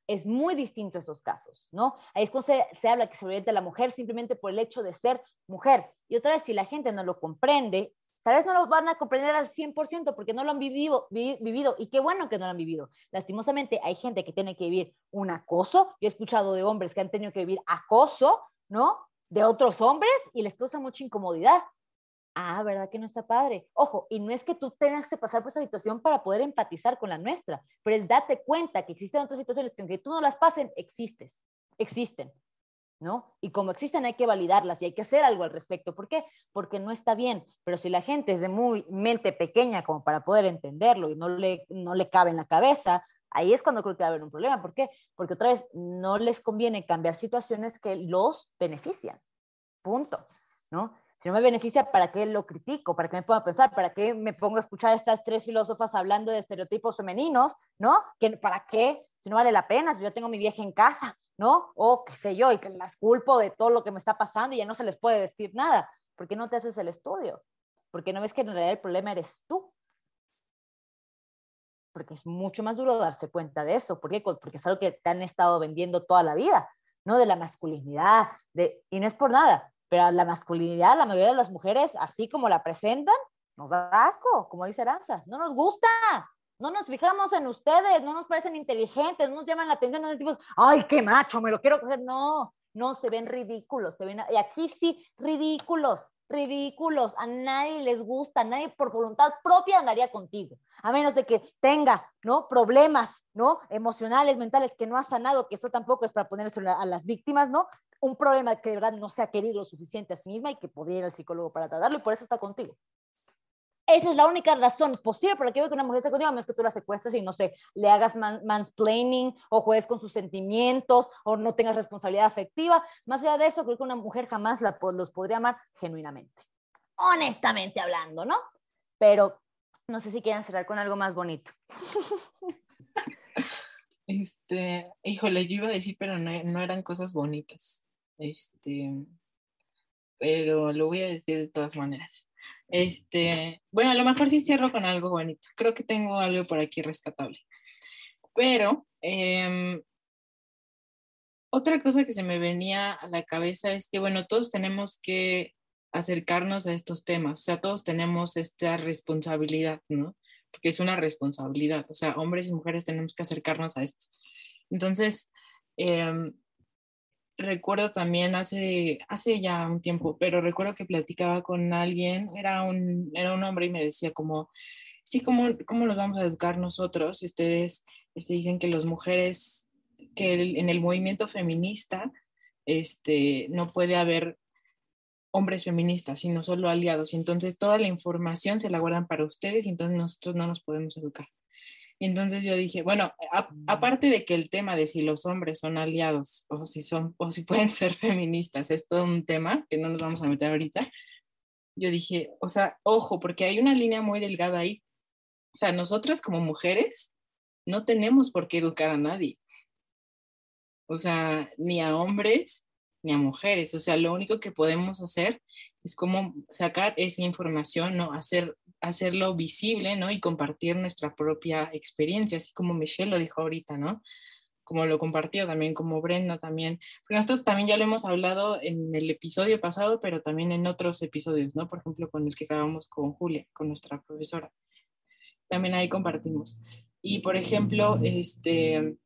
Es muy distinto esos casos, ¿no? Ahí es cuando se, habla que se violenta a la mujer simplemente por el hecho de ser mujer. Y otra vez, si la gente no lo comprende, tal vez no lo van a comprender al 100% porque no lo han vivido, vivido. Y qué bueno que no lo han vivido. Lastimosamente, hay gente que tiene que vivir un acoso. Yo he escuchado de hombres que han tenido que vivir acoso, ¿no? De otros hombres y les causa mucha incomodidad ah, ¿verdad que no está padre? Ojo, y no es que tú tengas que pasar por esa situación para poder empatizar con la nuestra, pero es date cuenta que existen otras situaciones que aunque tú no las pasen, existes, existen, ¿no? Y como existen hay que validarlas y hay que hacer algo al respecto. ¿Por qué? Porque no está bien, pero si la gente es de muy mente pequeña como para poder entenderlo y no le, no le cabe en la cabeza, ahí es cuando creo que va a haber un problema. ¿Por qué? Porque otra vez no les conviene cambiar situaciones que los benefician. Punto, ¿no? Si no me beneficia, ¿para qué lo critico? ¿Para qué me pongo a pensar? ¿Para qué me pongo a escuchar a estas tres filósofas hablando de estereotipos femeninos? ¿No? ¿Para qué? Si no vale la pena, si yo tengo mi vieja en casa, ¿no? O qué sé yo, y que las culpo de todo lo que me está pasando y ya no se les puede decir nada. ¿Por qué no te haces el estudio? Porque no ves que en realidad el problema eres tú. Porque es mucho más duro darse cuenta de eso. ¿Por qué? Porque es algo que te han estado vendiendo toda la vida, ¿no? De la masculinidad, de, y no es por nada pero la masculinidad, la mayoría de las mujeres, así como la presentan, nos da asco, como dice Aranza, no nos gusta, no nos fijamos en ustedes, no nos parecen inteligentes, no nos llaman la atención, no decimos, ay, qué macho, me lo quiero coger, no, no, se ven ridículos, se ven, y aquí sí, ridículos, ridículos, a nadie les gusta, nadie por voluntad propia andaría contigo, a menos de que tenga, ¿no? Problemas, ¿no? Emocionales, mentales que no ha sanado, que eso tampoco es para ponerse a las víctimas, ¿no? un problema que de verdad no se ha querido lo suficiente a sí misma y que podría ir al psicólogo para tratarlo y por eso está contigo. Esa es la única razón posible por la que veo que una mujer esté contigo, no es que tú la secuestres y no sé, le hagas mansplaining o juegues con sus sentimientos o no tengas responsabilidad afectiva. Más allá de eso, creo que una mujer jamás la, los podría amar genuinamente. Honestamente hablando, ¿no? Pero no sé si quieran cerrar con algo más bonito. Este, híjole, yo iba a decir, pero no, no eran cosas bonitas. Este, pero lo voy a decir de todas maneras. Este, bueno, a lo mejor sí cierro con algo bonito. Creo que tengo algo por aquí rescatable. Pero em, otra cosa que se me venía a la cabeza es que, bueno, todos tenemos que acercarnos a estos temas, o sea, todos tenemos esta responsabilidad, ¿no? Porque es una responsabilidad, o sea, hombres y mujeres tenemos que acercarnos a esto. Entonces, eh, recuerdo también hace, hace ya un tiempo, pero recuerdo que platicaba con alguien, era un, era un hombre y me decía como, sí, ¿cómo, cómo los vamos a educar nosotros? Ustedes este, dicen que las mujeres, que en el movimiento feminista este, no puede haber hombres feministas, sino solo aliados. Y entonces toda la información se la guardan para ustedes y entonces nosotros no nos podemos educar. Y entonces yo dije, bueno, aparte de que el tema de si los hombres son aliados o si son o si pueden ser feministas es todo un tema que no nos vamos a meter ahorita. Yo dije, o sea, ojo, porque hay una línea muy delgada ahí. O sea, nosotras como mujeres no tenemos por qué educar a nadie. O sea, ni a hombres ni a mujeres. O sea, lo único que podemos hacer es como sacar esa información, ¿no? Hacer hacerlo visible, ¿no? Y compartir nuestra propia experiencia, así como Michelle lo dijo ahorita, ¿no? Como lo compartió también, como Brenda también. Porque nosotros también ya lo hemos hablado en el episodio pasado, pero también en otros episodios, ¿no? Por ejemplo, con el que grabamos con Julia, con nuestra profesora. También ahí compartimos. Y por ejemplo, este,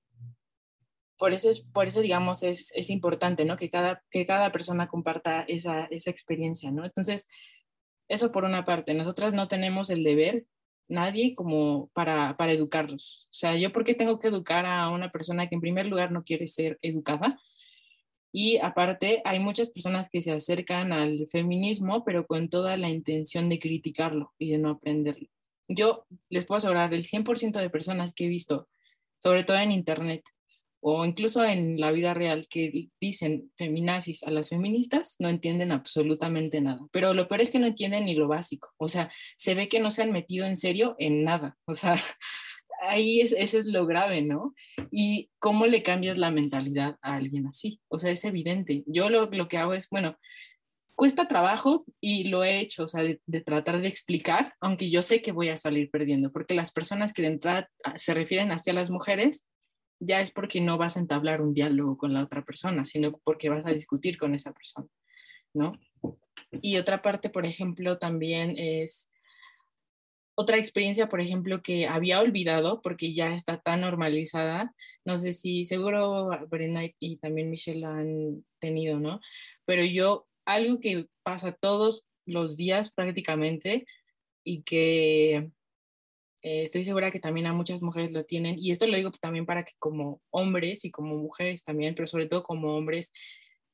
por eso, es, por eso digamos, es, es importante, ¿no? Que cada, que cada persona comparta esa, esa experiencia, ¿no? Entonces, eso por una parte. Nosotras no tenemos el deber, nadie, como para, para educarlos. O sea, yo por qué tengo que educar a una persona que en primer lugar no quiere ser educada. Y aparte, hay muchas personas que se acercan al feminismo, pero con toda la intención de criticarlo y de no aprenderlo. Yo les puedo asegurar, el 100% de personas que he visto, sobre todo en Internet, o incluso en la vida real que dicen feminazis a las feministas, no entienden absolutamente nada. Pero lo peor es que no entienden ni lo básico. O sea, se ve que no se han metido en serio en nada. O sea, ahí es, eso es lo grave, ¿no? Y cómo le cambias la mentalidad a alguien así. O sea, es evidente. Yo lo, lo que hago es, bueno, cuesta trabajo y lo he hecho, o sea, de, de, tratar de explicar, aunque yo sé que voy a salir perdiendo, porque las personas que de entrada ah, se refieren hacia las mujeres ya es porque no vas a entablar un diálogo con la otra persona, sino porque vas a discutir con esa persona, ¿no? Y otra parte, por ejemplo, también es otra experiencia, por ejemplo, que había olvidado porque ya está tan normalizada, no sé si seguro Brenda y también Michelle han tenido, ¿no? Pero yo, algo que pasa todos los días prácticamente y que eh, estoy segura que también a muchas mujeres lo tienen, y esto lo digo también para que como hombres y como mujeres también, pero sobre todo como hombres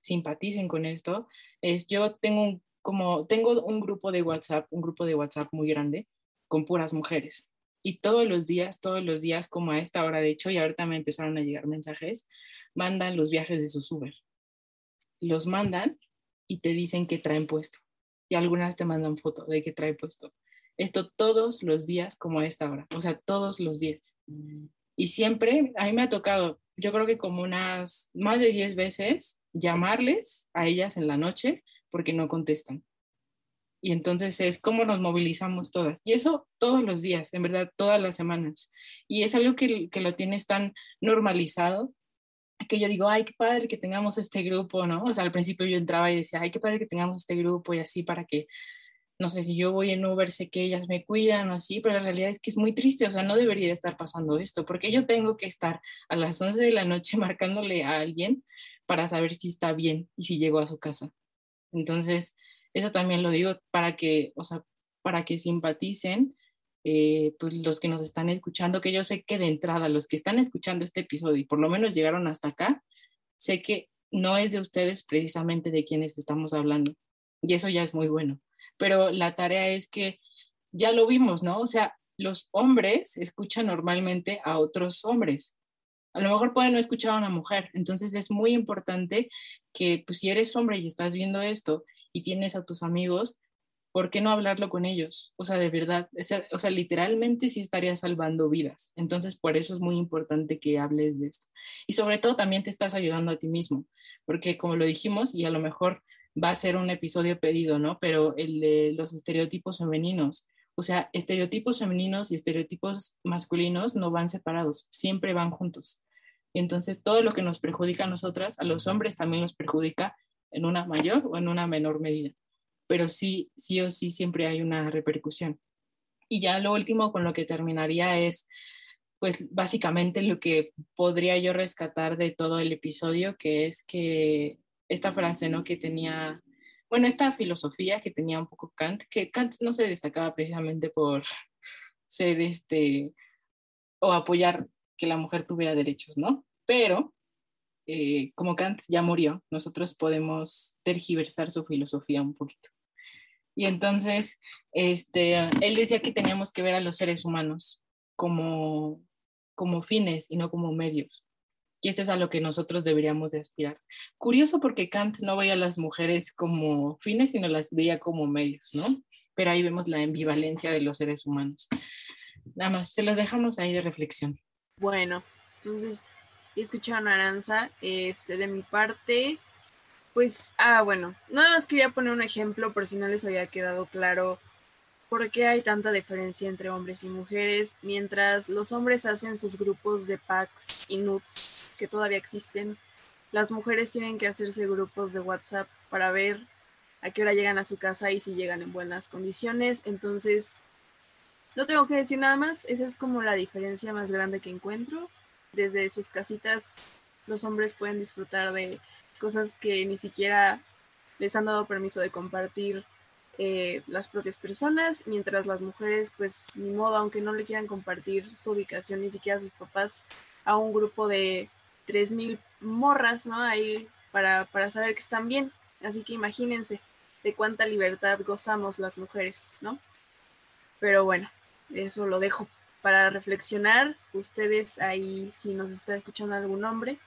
simpaticen con esto, es yo tengo un, como, tengo un grupo de WhatsApp, un grupo de WhatsApp muy grande, con puras mujeres. Y todos los días, todos los días, como a esta hora de hecho, y ahorita me empezaron a llegar mensajes, mandan los viajes de sus Uber. Los mandan y te dicen que traen puesto. Y algunas te mandan foto de que trae puesto. Esto todos los días como a esta hora, o sea, todos los días. Y siempre, a mí me ha tocado, yo creo que como unas más de 10 veces, llamarles a ellas en la noche porque no contestan. Y entonces es como nos movilizamos todas. Y eso todos los días, en verdad, todas las semanas. Y es algo que, que lo tienes tan normalizado que yo digo, ay, qué padre que tengamos este grupo, ¿no? O sea, al principio yo entraba y decía, ay, qué padre que tengamos este grupo y así para que, no sé, si yo voy en Uber, sé que ellas me cuidan o así, pero la realidad es que es muy triste, o sea, no debería estar pasando esto, porque yo tengo que estar a las 11 de la noche marcándole a alguien para saber si está bien y si llegó a su casa. Entonces, eso también lo digo para que, o sea, para que simpaticen, eh, pues los que nos están escuchando, que yo sé que de entrada, los que están escuchando este episodio y por lo menos llegaron hasta acá, sé que no es de ustedes precisamente de quienes estamos hablando. Y eso ya es muy bueno. Pero la tarea es que ya lo vimos, ¿no? O sea, los hombres escuchan normalmente a otros hombres. A lo mejor pueden no escuchar a una mujer. Entonces es muy importante que pues, si eres hombre y estás viendo esto y tienes a tus amigos, ¿por qué no hablarlo con ellos? O sea, de verdad, o sea, literalmente sí estaría salvando vidas. Entonces, por eso es muy importante que hables de esto. Y sobre todo también te estás ayudando a ti mismo, porque como lo dijimos, y a lo mejor va a ser un episodio pedido, ¿no? Pero el de los estereotipos femeninos. O sea, estereotipos femeninos y estereotipos masculinos no van separados, siempre van juntos. Entonces, todo lo que nos perjudica a nosotras, a los hombres también nos perjudica en una mayor o en una menor medida. Pero sí, sí o sí siempre hay una repercusión. Y ya lo último con lo que terminaría es, pues básicamente lo que podría yo rescatar de todo el episodio, que es que esta frase, ¿no? Que tenía, bueno, esta filosofía que tenía un poco Kant, que Kant no se destacaba precisamente por ser este, o apoyar que la mujer tuviera derechos, ¿no? Pero eh, como Kant ya murió, nosotros podemos tergiversar su filosofía un poquito. Y entonces, este, él decía que teníamos que ver a los seres humanos como, como fines y no como medios. Y esto es a lo que nosotros deberíamos de aspirar. Curioso porque Kant no veía a las mujeres como fines, sino las veía como medios, ¿no? Pero ahí vemos la ambivalencia de los seres humanos. Nada más, se los dejamos ahí de reflexión. Bueno, entonces escucharon a Aranza. Este, de mi parte, pues, ah, bueno, nada más quería poner un ejemplo por si no les había quedado claro por qué hay tanta diferencia entre hombres y mujeres, mientras los hombres hacen sus grupos de packs y nuts que todavía existen, las mujeres tienen que hacerse grupos de WhatsApp para ver a qué hora llegan a su casa y si llegan en buenas condiciones. Entonces, no tengo que decir nada más, esa es como la diferencia más grande que encuentro. Desde sus casitas los hombres pueden disfrutar de cosas que ni siquiera les han dado permiso de compartir eh, las propias personas, mientras las mujeres, pues ni modo, aunque no le quieran compartir su ubicación ni siquiera a sus papás, a un grupo de 3.000 morras, ¿no? Ahí para, para saber que están bien. Así que imagínense de cuánta libertad gozamos las mujeres, ¿no? Pero bueno, eso lo dejo para reflexionar, ustedes ahí, si nos está escuchando algún hombre,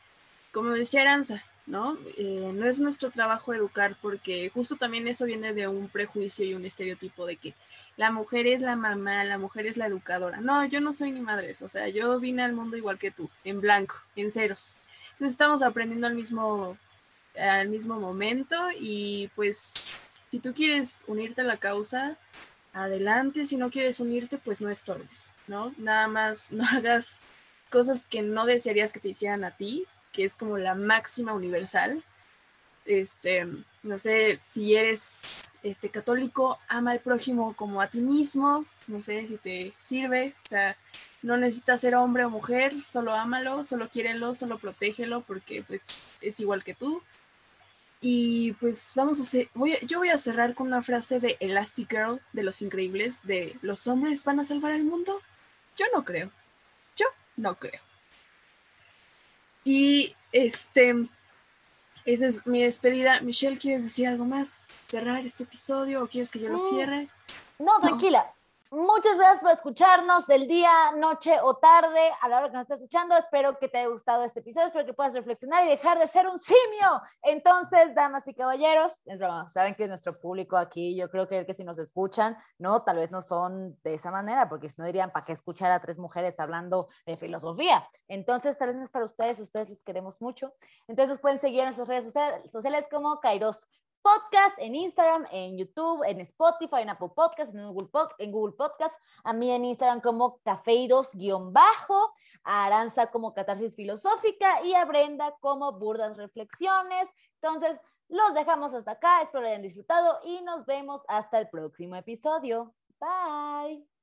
como decía Aranza, ¿no? Eh, no es nuestro trabajo educar porque justo también eso viene de un prejuicio y un estereotipo de que la mujer es la mamá, la mujer es la educadora. No, yo no soy ni madre, o sea, yo vine al mundo igual que tú, en blanco, en ceros. Entonces estamos aprendiendo al mismo, al mismo momento y pues si tú quieres unirte a la causa, adelante, si no quieres unirte, pues no estorbes, ¿no? Nada más no hagas cosas que no desearías que te hicieran a ti, que es como la máxima universal. Este, no sé, si eres este católico, ama al prójimo como a ti mismo, no sé si te sirve, o sea, no necesitas ser hombre o mujer, solo ámalo, solo quiérelo, solo protégelo porque pues es igual que tú. Y pues vamos a hacer, voy yo voy a cerrar con una frase de Elastic Girl de Los Increíbles, de ¿los hombres van a salvar el mundo? Yo no creo. Yo no creo. Y este, esa es mi despedida. Michelle, ¿quieres decir algo más? ¿Cerrar este episodio o quieres que yo lo mm. cierre? No, tranquila. Muchas gracias por escucharnos del día, noche o tarde, a la hora que nos estés escuchando. Espero que te haya gustado este episodio, espero que puedas reflexionar y dejar de ser un simio. Entonces, damas y caballeros, es broma, saben que nuestro público aquí, yo creo que, que si nos escuchan, no, tal vez no son de esa manera, porque si no dirían, ¿para qué escuchar a tres mujeres hablando de filosofía? Entonces, tal vez no es para ustedes, ustedes les queremos mucho. Entonces, pueden seguir en nuestras redes sociales como Kairos podcast en Instagram, en YouTube, en Spotify, en Apple Podcast, en Google, en Google Podcast, a mí en Instagram como cafeidos-bajo, a Aranza como catarsis filosófica y a Brenda como burdas reflexiones. Entonces, los dejamos hasta acá, espero lo hayan disfrutado y nos vemos hasta el próximo episodio. Bye.